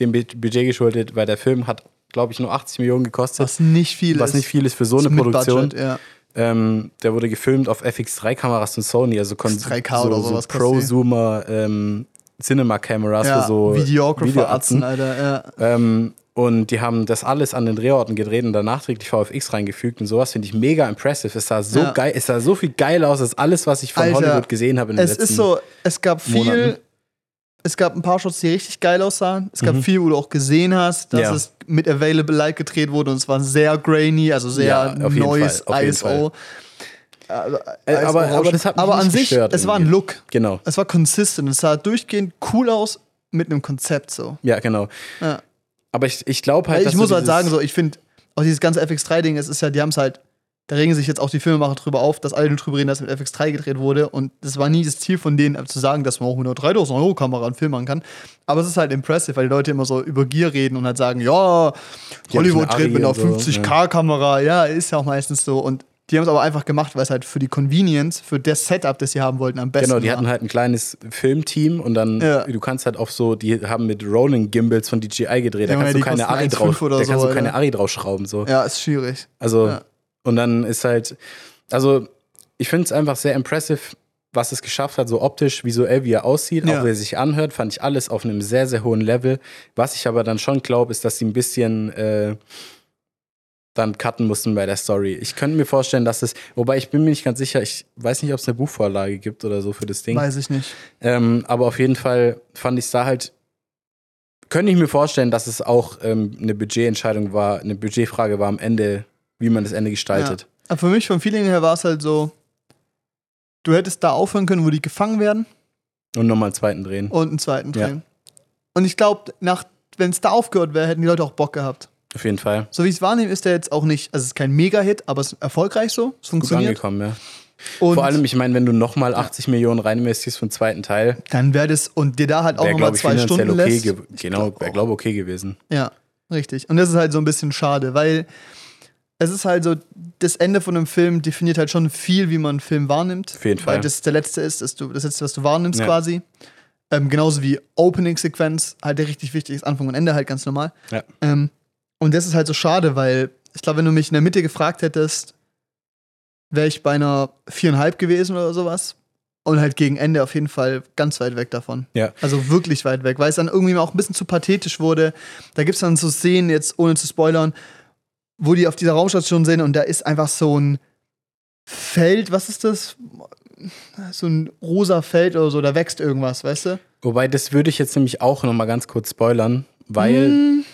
dem Bu- Budget geschuldet, weil der Film hat, glaube ich, nur 80 Millionen gekostet, Was nicht viel was ist. nicht viel ist für so eine Produktion. Budget, ja. Ähm, der wurde gefilmt auf FX3-Kameras von Sony, also kon- 3K so, oder so. Pro-Zoomer ähm, Cinema-Cameras ja. für so Videographer, Videoatzen. Atzen, Alter, ja. Ähm, und die haben das alles an den Drehorten gedreht und dann nachträglich VFX reingefügt und sowas finde ich mega impressive. Es sah so Ja. geil, es sah so viel geiler aus als alles, was ich von Alter, Hollywood gesehen habe in den Es letzten ist so, es gab viel, Monaten. Es gab ein paar Shots, die richtig geil aussahen. Es gab viel, wo du auch gesehen hast, dass Mhm. Ja. es mit Available Light gedreht wurde und es war sehr grainy, also sehr Ja, jeden ISO. Also, Äh, aber- aber das hat mich aber an sich, gestört es war ein. Look. Genau. Es war consistent. Es sah durchgehend cool aus mit einem Konzept so. Ja, genau. Ja. Aber ich, ich glaube halt, ich dass muss halt sagen, so, ich finde, auch dieses ganze FX3-Ding, es ist ja, die haben es halt, da regen sich jetzt auch die Filmemacher drüber auf, dass alle nur drüber reden, dass mit FX3 gedreht wurde. Und das war nie das Ziel von denen, äh, zu sagen, dass man auch mit einer 3000 Euro Kamera einen Film machen kann. Aber es ist halt impressive, weil die Leute immer so über Gier reden und halt sagen, ja, Hollywood dreht mit einer und so, 50k-Kamera. Ja, ist ja auch meistens so. Und die haben es aber einfach gemacht, weil es halt für die Convenience, für das Setup, das sie haben wollten, am besten Genau, die war. hatten halt ein kleines Filmteam und dann, Ja. du kannst halt auf so, die haben mit Rolling Gimbals von DJI gedreht, da Ja, kannst die du keine Ari 1,5 drauf, da so, kannst du keine Ari draufschrauben, so. Ja, ist schwierig. Also. Und dann ist halt, also, ich finde es einfach sehr impressive, was es geschafft hat, so optisch, visuell, wie er aussieht, Ja. auch wie er sich anhört, fand ich alles auf einem sehr, sehr hohen Level. Was ich aber dann schon glaube, ist, dass sie ein bisschen äh, dann cutten mussten bei der Story. Ich könnte mir vorstellen, dass es, wobei ich bin mir nicht ganz sicher, ich weiß nicht, ob es eine Buchvorlage gibt oder so für das Ding. Weiß ich nicht. Ähm, aber auf jeden Fall fand ich es da halt, könnte ich mir vorstellen, dass es auch ähm, eine Budgetentscheidung war, eine Budgetfrage war am Ende, wie man das Ende gestaltet. Aber für mich, vom Feeling her, war es halt so, du hättest da aufhören können, wo die gefangen werden Und nochmal einen zweiten drehen. und einen zweiten Ja. drehen. Und ich glaube, wenn es da aufgehört wäre, hätten die Leute auch Bock gehabt. Auf jeden Fall. So wie ich es wahrnehme, ist der jetzt auch nicht, also es ist kein Mega-Hit, aber es ist erfolgreich so. Es Gut funktioniert. angekommen, ja. Und Vor allem, ich meine, wenn du nochmal 80 Millionen rein investierst für den zweiten Teil, dann wäre das und dir da halt auch nochmal zwei Stunden okay, lässt. genau, wäre, glaube okay gewesen. Ja, richtig. Und das ist halt so ein bisschen schade, weil es ist halt so, das Ende von einem Film definiert halt schon viel, wie man einen Film wahrnimmt. Auf jeden Fall. Weil das der letzte ist, das, du, das letzte, was du wahrnimmst Ja. quasi. Ähm, genauso wie Opening-Sequenz, halt der richtig wichtig ist, Anfang und Ende halt ganz normal. Ja. Ähm, und das ist halt so schade, weil ich glaube, wenn du mich in der Mitte gefragt hättest, wäre ich bei einer viereinhalb gewesen oder sowas. Und halt gegen Ende auf jeden Fall ganz weit weg davon. Ja. Also wirklich weit weg, weil es dann irgendwie auch ein bisschen zu pathetisch wurde. Da gibt es dann so Szenen, jetzt ohne zu spoilern, wo die auf dieser Raumstation sind und da ist einfach so ein Feld, was ist das? So ein rosa Feld oder so, da wächst irgendwas, weißt du? Wobei, das würde ich jetzt nämlich auch nochmal ganz kurz spoilern, weil. Hm,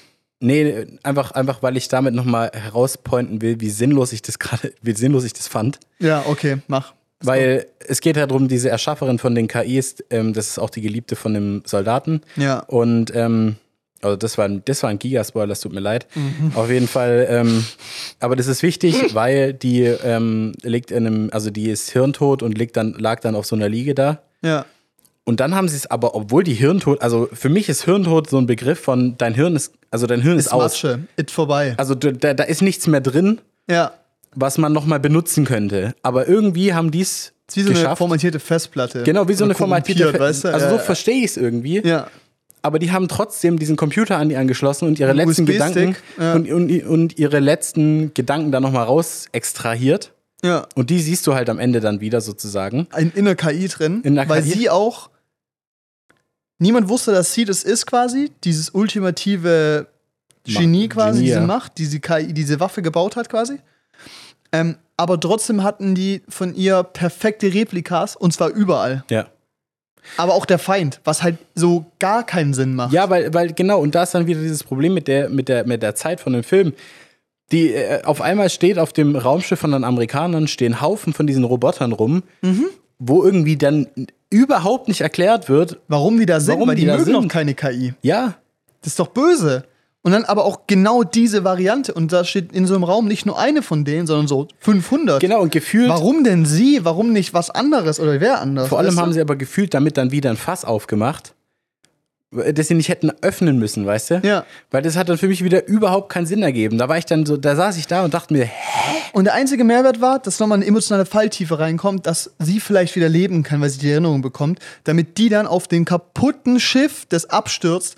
Nee, einfach, einfach weil ich damit nochmal herauspointen will, wie sinnlos ich das gerade, wie sinnlos ich das fand. Ja, okay, mach. Weil es geht ja darum, diese Erschafferin von den KIs, ähm, das ist auch die Geliebte von dem Soldaten. Ja. Und ähm, also das war ein, das war ein Gigaspoiler, es tut mir leid. Auf jeden Fall, ähm, aber das ist wichtig, *laughs* weil die ähm, liegt in einem, also die ist hirntot und liegt dann, lag dann auf so einer Liege da. Ja. Und dann haben sie es aber, obwohl die Hirntod, also für mich ist Hirntod so ein Begriff von dein Hirn ist, also dein Hirn ist, Ist aus. Matsche. It vorbei. Also da, da ist nichts mehr drin, Ja. was man nochmal benutzen könnte. Aber irgendwie haben die es Ist wie so eine geschafft. formatierte Festplatte. Genau, wie so eine formatierte. korrumpiert, weißt du? Also so ja. verstehe ich es irgendwie. Ja. Aber die haben trotzdem diesen Computer an die angeschlossen und ihre Ein letzten Gedanken ja. und, und, und ihre letzten Gedanken dann nochmal raus extrahiert. Ja. Und die siehst du halt am Ende dann wieder sozusagen. Ein in der KI drin, In der weil KI? sie auch niemand wusste, dass sie das ist quasi, dieses ultimative Ma- Genie quasi, Genie, diese ja. Macht, diese KI, diese Waffe gebaut hat quasi. Ähm, aber trotzdem hatten die von ihr perfekte Replikas und zwar überall. Ja. Aber auch der Feind, was halt so gar keinen Sinn macht. Ja, weil, weil genau, und da ist dann wieder dieses Problem mit der, mit der, mit der Zeit von dem Film. Die, äh, auf einmal steht auf dem Raumschiff von den Amerikanern stehen Haufen von diesen Robotern rum, Mhm. wo irgendwie dann überhaupt nicht erklärt wird, Warum die da sind, Warum weil die, die da mögen sind? noch keine KI. ja, Das ist doch böse. Und dann aber auch genau diese Variante. Und da steht in so einem Raum nicht nur eine von denen, sondern so 500. genau, und gefühlt. Warum denn sie? Warum nicht was anderes oder wer anders? Vor allem weißt du? haben sie aber gefühlt damit dann wieder ein Fass aufgemacht, das sie nicht hätten öffnen müssen, weißt du? Ja. Weil das hat dann für mich wieder überhaupt keinen Sinn ergeben. Da war ich dann so, da saß ich da und dachte mir, hä? Und der einzige Mehrwert war, dass nochmal eine emotionale Falltiefe reinkommt, dass sie vielleicht wieder leben kann, weil sie die Erinnerung bekommt, damit die dann auf den kaputten Schiff, das abstürzt,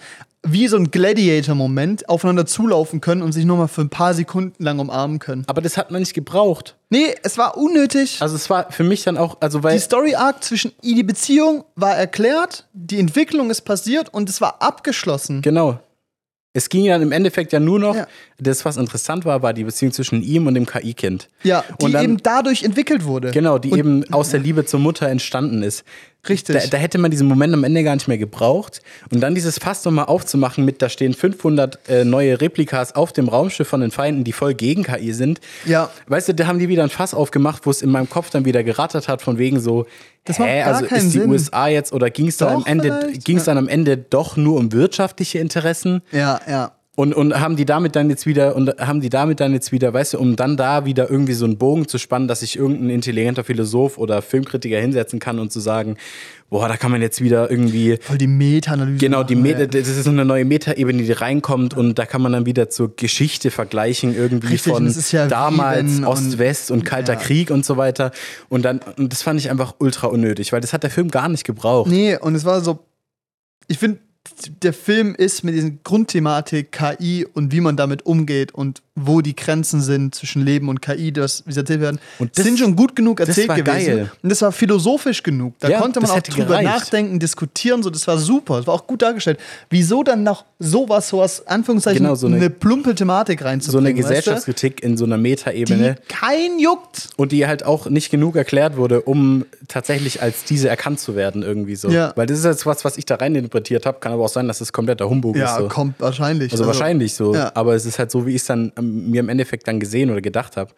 wie so ein Gladiator-Moment aufeinander zulaufen können und sich nochmal für ein paar Sekunden lang umarmen können. Aber das hat man nicht gebraucht. Nee, es war unnötig. Also es war für mich dann auch, also weil. die Story-Arc zwischen die Beziehung war erklärt, die Entwicklung ist passiert und es war abgeschlossen. Genau. Es ging dann im Endeffekt ja nur noch, Ja. das, was interessant war, war die Beziehung zwischen ihm und dem KI-Kind. Ja, die Und dann- eben dadurch entwickelt wurde. Genau, die Und- eben aus der Liebe zur Mutter entstanden ist. Richtig. Da, da hätte man diesen Moment am Ende gar nicht mehr gebraucht. Und dann dieses Fass nochmal aufzumachen mit, da stehen 500 äh, neue Replikas auf dem Raumschiff von den Feinden, die voll gegen KI sind. Ja. Weißt du, da haben die wieder ein Fass aufgemacht, wo es in meinem Kopf dann wieder gerattert hat, von wegen so, Das macht hä, gar also keinen ist die Sinn. USA jetzt oder ging es dann am Ende, ja. dann am Ende doch nur um wirtschaftliche Interessen? Ja, ja. Und, und haben die damit dann jetzt wieder, und haben die damit dann jetzt wieder, weißt du, um dann da wieder irgendwie so einen Bogen zu spannen, dass sich irgendein intelligenter Philosoph oder Filmkritiker hinsetzen kann und zu sagen, boah, da kann man jetzt wieder irgendwie, Voll die Meta-Analyse. genau, die Meta, ja. das ist so eine neue Metaebene, die reinkommt und da kann man dann wieder zur Geschichte vergleichen, irgendwie Richtig, von ja damals wenn- und- Ost-West und Kalter Ja. Krieg und so weiter. Und dann, und das fand ich einfach ultra unnötig, weil das hat der Film gar nicht gebraucht. Nee, und es war so. Ich finde, der Film ist mit diesen Grundthematik KI und wie man damit umgeht und wo die Grenzen sind zwischen Leben und KI, das, wie sie erzählt werden, Und das- sind schon gut genug das erzählt war gewesen. geil. Und das war philosophisch genug. Da Ja, konnte man auch drüber gereicht. nachdenken, diskutieren, so, das war super. Das war auch gut dargestellt. Wieso dann noch sowas, sowas, Anführungszeichen, Genau, so eine- eine, plumpe Thematik So eine reinzubringen? weißt du? Gesellschaftskritik in so einer die Metaebene. kein juckt. Und die halt auch nicht genug erklärt wurde, um tatsächlich als diese erkannt zu werden, irgendwie so. Ja. Weil das ist jetzt was, was ich da rein interpretiert habe. Kann aber auch sein, dass das kompletter Humbug Ja, ist. So. kommt wahrscheinlich. Also, wahrscheinlich so. ja. Aber es ist halt so, wie ich es dann ähm, mir im Endeffekt dann gesehen oder gedacht habe.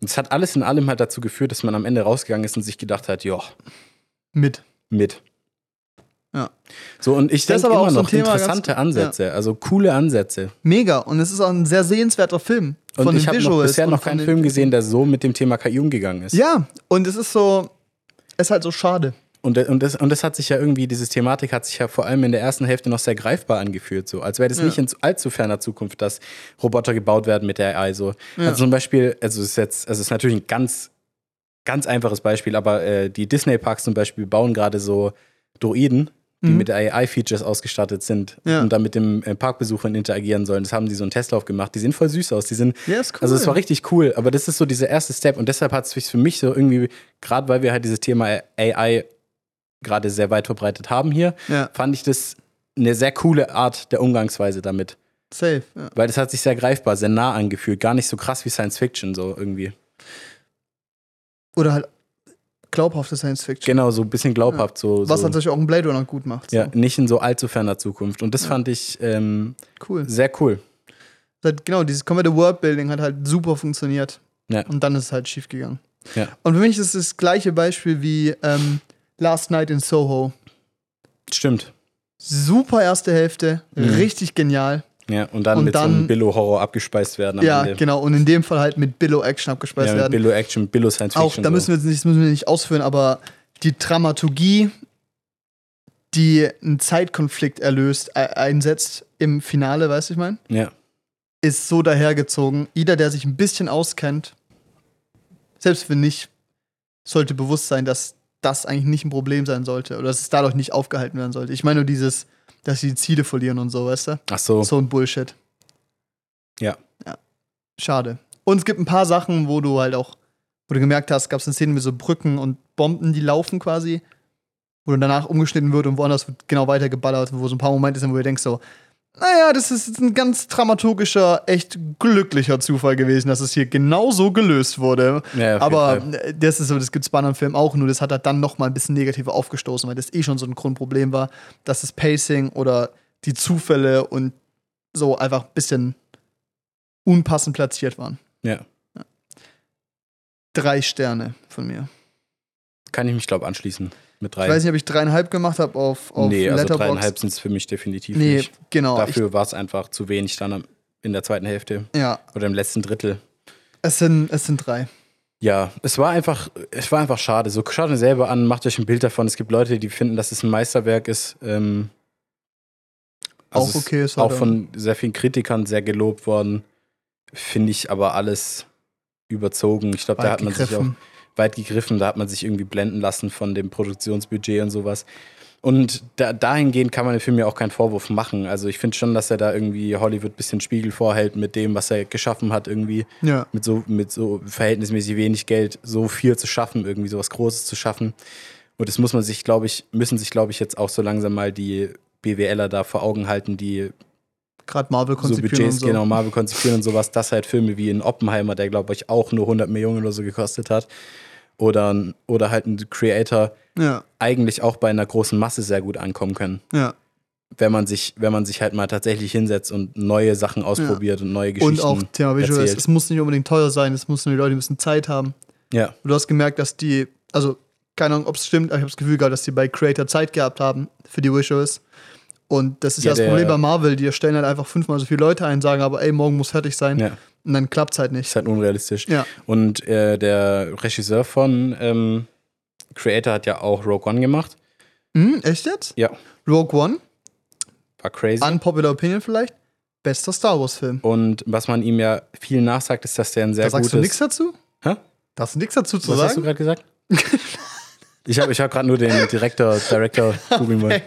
Und es hat alles in allem halt dazu geführt, dass man am Ende rausgegangen ist und sich gedacht hat, ja, Mit. mit. Ja. So, und ich denke immer so noch Thema, interessante Ansätze, also coole Ansätze. Mega. Und es ist auch ein sehr sehenswerter Film. Und von ich den habe bisher und noch keinen Film gesehen, der so mit dem Thema KI umgegangen ist. Ja, und es ist so, es ist halt so schade. Und, und, das, und das hat sich ja irgendwie, diese Thematik hat sich ja vor allem in der ersten Hälfte noch sehr greifbar angefühlt, so als wäre das Ja. nicht in allzu ferner Zukunft, dass Roboter gebaut werden mit der AI. So. Also zum Beispiel, also es ist jetzt, also es ist natürlich ein ganz, ganz einfaches Beispiel, aber äh, die Disney-Parks zum Beispiel bauen gerade so Droiden, die Mhm. mit AI-Features ausgestattet sind Ja. und dann mit dem äh, Parkbesuchern interagieren sollen. Das haben die so einen Testlauf gemacht. Die sehen voll süß aus. Die sind, Ja, cool. also es war richtig cool, aber das ist so dieser erste Step und deshalb hat es für mich so irgendwie, gerade weil wir halt dieses Thema AI gerade sehr weit verbreitet haben hier, Ja, fand ich das eine sehr coole Art der Umgangsweise damit. safe. Ja. Weil das hat sich sehr greifbar, sehr nah angefühlt. Gar nicht so krass wie Science Fiction, so irgendwie. Oder halt glaubhafte Science Fiction. Genau, so ein bisschen glaubhaft. So, Was so, natürlich auch ein Blade Runner gut macht. So. ja, nicht in so allzu ferner Zukunft. Und das fand ich ähm, Cool. sehr cool. Halt, genau, dieses komplette Worldbuilding hat halt super funktioniert. Ja. Und dann ist es halt schief gegangen. Ja. Und für mich ist das gleiche Beispiel wie ähm, Last Night in Soho. Stimmt. Super erste Hälfte, Mhm. richtig genial. Ja, und dann Und mit so dann- einem Billo-Horror abgespeist werden Ja, Ende. genau. Und in dem Fall halt mit Billo-Action abgespeist Ja, mit werden. Billo-Action, Billo-Science-Fiction. Auch, da müssen wir jetzt nicht, müssen wir nicht ausführen, aber die Dramaturgie, die einen Zeitkonflikt erlöst, äh, einsetzt im Finale, weißt du, ich meine, Ja, ist so dahergezogen. Jeder, der sich ein bisschen auskennt, selbst wenn nicht, sollte bewusst sein, dass das eigentlich nicht ein Problem sein sollte oder dass es dadurch nicht aufgehalten werden sollte. Ich meine nur dieses, dass sie die Ziele verlieren und so, weißt du? ach so. So ein Bullshit. Ja. Ja. Schade. Und es gibt ein paar Sachen, wo du halt auch, wo du gemerkt hast, gab es eine Szene mit so Brücken und Bomben, die laufen quasi, wo dann danach umgeschnitten wird und woanders wird genau weiter geballert, wo so ein paar Momente sind, wo du denkst so, naja, das ist ein ganz dramaturgischer, echt glücklicher Zufall gewesen, dass es hier genau so gelöst wurde. Ja, Aber Fall. das ist so, das gibt es bei anderen Filmen auch, nur das hat er dann noch mal ein bisschen negativer aufgestoßen, weil das eh schon so ein Grundproblem war, dass das Pacing oder die Zufälle und so einfach ein bisschen unpassend platziert waren. Ja. Drei Sterne von mir. Kann ich mich, glaube anschließen. Mit drei. Ich weiß nicht, ob ich dreieinhalb gemacht habe auf, auf nee, also Letterboxd. dreieinhalb sind es für mich definitiv Nee, nicht. genau. Dafür war es einfach zu wenig dann in der zweiten Hälfte ja, oder im letzten Drittel. es sind, es sind drei. Ja, es war einfach, es war einfach schade. So schaut euch selber an, macht euch ein Bild davon. Es gibt Leute, die finden, dass es ein Meisterwerk ist. Ähm, Auch es ist okay, ist auch von sehr vielen Kritikern sehr gelobt worden. Finde ich aber alles überzogen. Ich glaube, da hat man sich auch gegriffen. Weit gegriffen. Da hat man sich irgendwie blenden lassen von dem Produktionsbudget und sowas. Und da, dahingehend kann man dem Film ja auch keinen Vorwurf machen. Also ich finde schon, dass er da irgendwie Hollywood ein bisschen Spiegel vorhält mit dem, was er geschaffen hat, irgendwie Ja, mit so, mit so verhältnismäßig wenig Geld so viel zu schaffen, irgendwie sowas Großes zu schaffen. Und das muss man sich, glaube ich, müssen sich, glaube ich, jetzt auch so langsam mal die BWLer da vor Augen halten, die gerade Marvel so konzipieren Budgets, und so. genau, Marvel konzipieren und sowas, dass halt Filme wie in Oppenheimer, der, glaube ich, auch nur 100 Millionen oder so gekostet hat, oder, oder halt ein Creator Ja, eigentlich auch bei einer großen Masse sehr gut ankommen können. ja. Wenn man sich, wenn man sich halt mal tatsächlich hinsetzt und neue Sachen ausprobiert und neue Geschichten. Und auch Thema Visuals. erzählt. Es muss nicht unbedingt teuer sein, es muss nur die Leute ein bisschen Zeit haben. Ja, Du hast gemerkt, dass die, also keine Ahnung, ob es stimmt, aber ich habe das Gefühl gehabt, dass die bei Creator Zeit gehabt haben für die Visuals. Und das ist ja, Ja, das Problem bei Marvel, die stellen halt einfach fünfmal so viele Leute ein, sagen aber, ey, morgen muss fertig sein. ja. Und dann klappt es halt nicht. Ist halt unrealistisch. Ja. Und äh, der Regisseur von ähm, Creator hat ja auch Rogue One gemacht. Hm, echt jetzt? Ja. Rogue One, War crazy. unpopular opinion vielleicht, bester Star Wars-Film. und was man ihm ja viel nachsagt, ist, dass der ein sehr Da sagst gutes. du nichts dazu? Hä? Da hast du nichts dazu zu Was hast du sagen? gerade gesagt? ich *laughs* habe ich hab gerade nur den Director, Director *laughs* googeln wollen.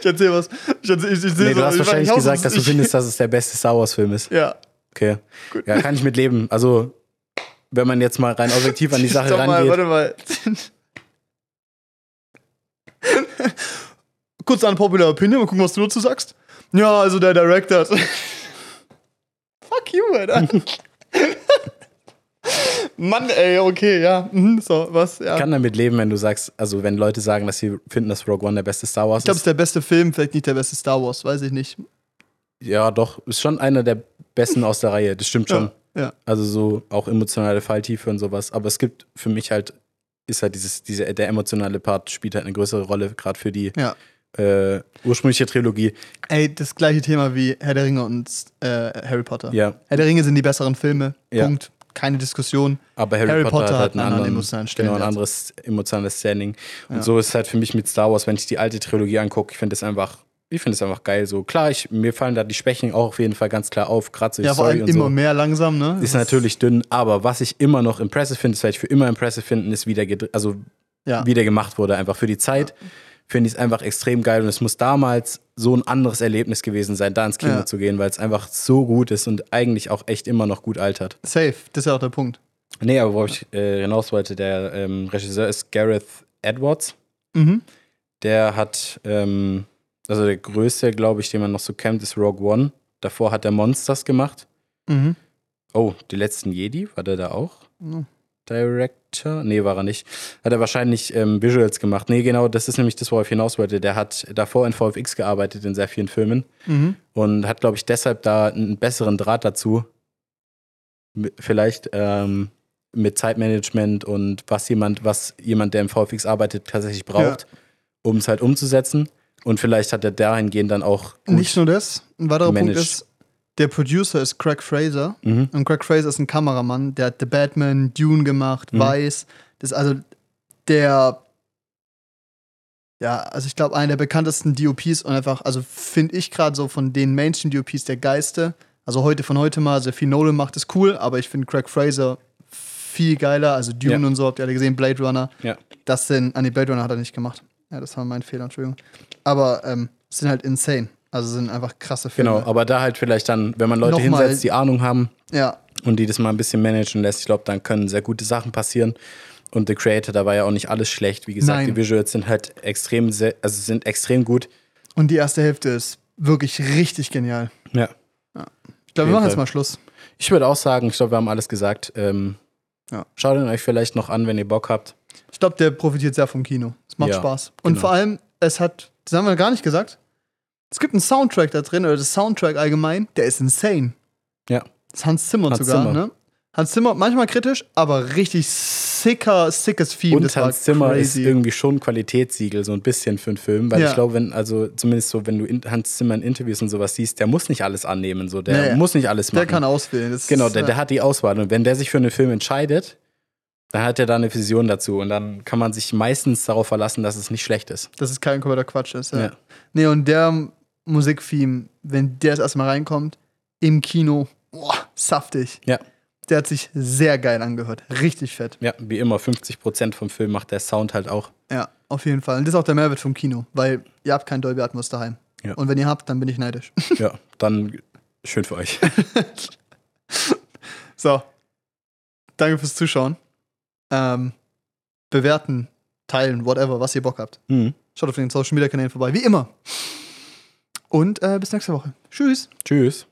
Ich erzähl was. Ich, erzähl, ich, ich Nee, so, du hast ich wahrscheinlich gesagt, dass du findest, dass es der beste Star Wars-Film ist. Ja. Okay. Ja, kann ich mit leben. Also, wenn man jetzt mal rein objektiv an die Sache *laughs* Stopp mal, rangeht. warte mal. Kurz eine Popular Opinion, mal gucken, was du dazu sagst. Ja, also der Director. *laughs* Fuck you, Alter. *laughs* Mann, ey, okay, ja. Mhm, so, was, ja. Ich kann damit leben, wenn du sagst, also wenn Leute sagen, dass sie finden, dass Rogue One der beste Star Wars ich glaube, es ist. ist der beste Film, vielleicht nicht der beste Star Wars, weiß ich nicht. Ja, doch, ist schon einer der besten aus der Reihe, das stimmt schon. Ja, ja. Also so auch emotionale Falltiefe und sowas. Aber es gibt für mich halt, ist halt dieses, diese, der emotionale Part spielt halt eine größere Rolle, gerade für die ja. äh, ursprüngliche Trilogie. Ey, das gleiche Thema wie Herr der Ringe und äh, Harry Potter. Ja, Herr der Ringe sind die besseren Filme. Punkt. Keine Diskussion. aber Harry, Harry Potter, Potter hat halt einen einen anderen, emotionalen genau, ein Stellenwert. anderes emotionales Standing. Und so ist es halt für mich mit Star Wars, wenn ich die alte Trilogie angucke, ich finde es einfach, ich finde es einfach geil. So klar, ich, mir fallen da die Schwächen auch auf jeden Fall ganz klar auf, gerade so die Ja, vor allem immer so. mehr langsam, ne? Ist natürlich dünn, aber was ich immer noch impressive finde, das werde ich für immer impressive finden, ist, wie der, also ja. wie der gemacht wurde. Einfach für die Zeit finde ich es einfach extrem geil und es muss damals so ein anderes Erlebnis gewesen sein, da ins Kino Ja. zu gehen, weil es einfach so gut ist und eigentlich auch echt immer noch gut altert. Safe, das ist ja auch der Punkt. Nee, aber wo ich äh, hinaus wollte, der ähm, Regisseur ist Gareth Edwards. Mhm. Der hat, ähm, also der größte, glaube ich, den man noch so kennt, ist Rogue One. Davor hat er Monsters gemacht. Mhm. Oh, die letzten Jedi, war der da auch? Mhm. Director? Nee, war er nicht. Hat er wahrscheinlich ähm, Visuals gemacht. Nee, genau, das ist nämlich das, worauf ich hinaus wollte. Der hat davor in VFX gearbeitet in sehr vielen Filmen Mhm. und hat, glaube ich, deshalb da einen besseren Draht dazu. Vielleicht ähm, mit Zeitmanagement und was jemand, was jemand, der im VFX arbeitet, tatsächlich braucht, um es halt umzusetzen. Und vielleicht hat er dahingehend dann auch Nicht nur das, ein weiterer Punkt managed. ist, der Producer ist Craig Fraser. Mhm. Und Craig Fraser ist ein Kameramann, der hat The Batman, Dune gemacht, Mhm. Vice. Das ist also der, ja, also ich glaube, einer der bekanntesten DOPs und einfach, also finde ich gerade so von den Mainstream-DOPs der Geiste. Also heute von heute mal, sehr viel Nolan macht ist cool, aber ich finde Craig Fraser viel geiler. Also Dune Ja. und so, habt ihr alle gesehen, Blade Runner. Ja. Das sind, an die Blade Runner hat er nicht gemacht. Ja, das war mein Fehler, Entschuldigung. Aber ähm, sind halt insane. Also sind einfach krasse Filme. Genau, aber da halt vielleicht dann, wenn man Leute Nochmal- hinsetzt, die Ahnung haben Ja, und die das mal ein bisschen managen lässt, ich glaube, dann können sehr gute Sachen passieren. Und The Creator, da war ja auch nicht alles schlecht. Wie gesagt, Nein. die Visuals sind halt extrem, sehr, also sind extrem gut. und die erste Hälfte ist wirklich richtig genial. Ja. Ich glaube, wir machen jetzt mal Schluss. Ich würde auch sagen, ich glaube, wir haben alles gesagt. Ähm, Ja. Schaut ihn euch vielleicht noch an, wenn ihr Bock habt. Ich glaube, der profitiert sehr vom Kino. Es macht Ja, Spaß. Und genau. vor allem, es hat, das haben wir gar nicht gesagt, es gibt einen Soundtrack da drin, oder das Soundtrack allgemein, der ist insane. Ja. Das ist Hans Zimmer Hans sogar, Zimmer. ne? Hans Zimmer, manchmal kritisch, aber richtig sicker, sickes Theme. Und das Hans Zimmer ist crazy. irgendwie schon ein Qualitätssiegel, so ein bisschen für einen Film. Weil Ja. ich glaube, wenn, also zumindest so, wenn du in, Hans Zimmer in Interviews und sowas siehst, der muss nicht alles annehmen. So, der Nee, muss nicht alles machen. Der kann auswählen. Genau, ist, der, äh, der hat die Auswahl. Und wenn der sich für einen Film entscheidet, dann hat er da eine Vision dazu. Und dann kann man sich meistens darauf verlassen, dass es nicht schlecht ist. dass es kein kompletter Quatsch ist. Ja. Ja. Nee, und der Musiktheme, wenn der das erstmal reinkommt, im Kino, boah, saftig. Ja. Der hat sich sehr geil angehört. Richtig fett. Ja, wie immer, 50% vom Film macht der Sound halt auch. Ja, auf jeden Fall. Und das ist auch der Mehrwert vom Kino, weil ihr habt kein Dolby Atmos daheim. Ja. Und wenn ihr habt, dann bin ich neidisch. *laughs* Ja, dann schön für euch. *laughs* so. Danke fürs Zuschauen. Ähm, bewerten, teilen, whatever, was ihr Bock habt. Mhm. Schaut auf den Social Media Kanälen vorbei, wie immer. Und äh, bis nächste Woche. Tschüss. Tschüss.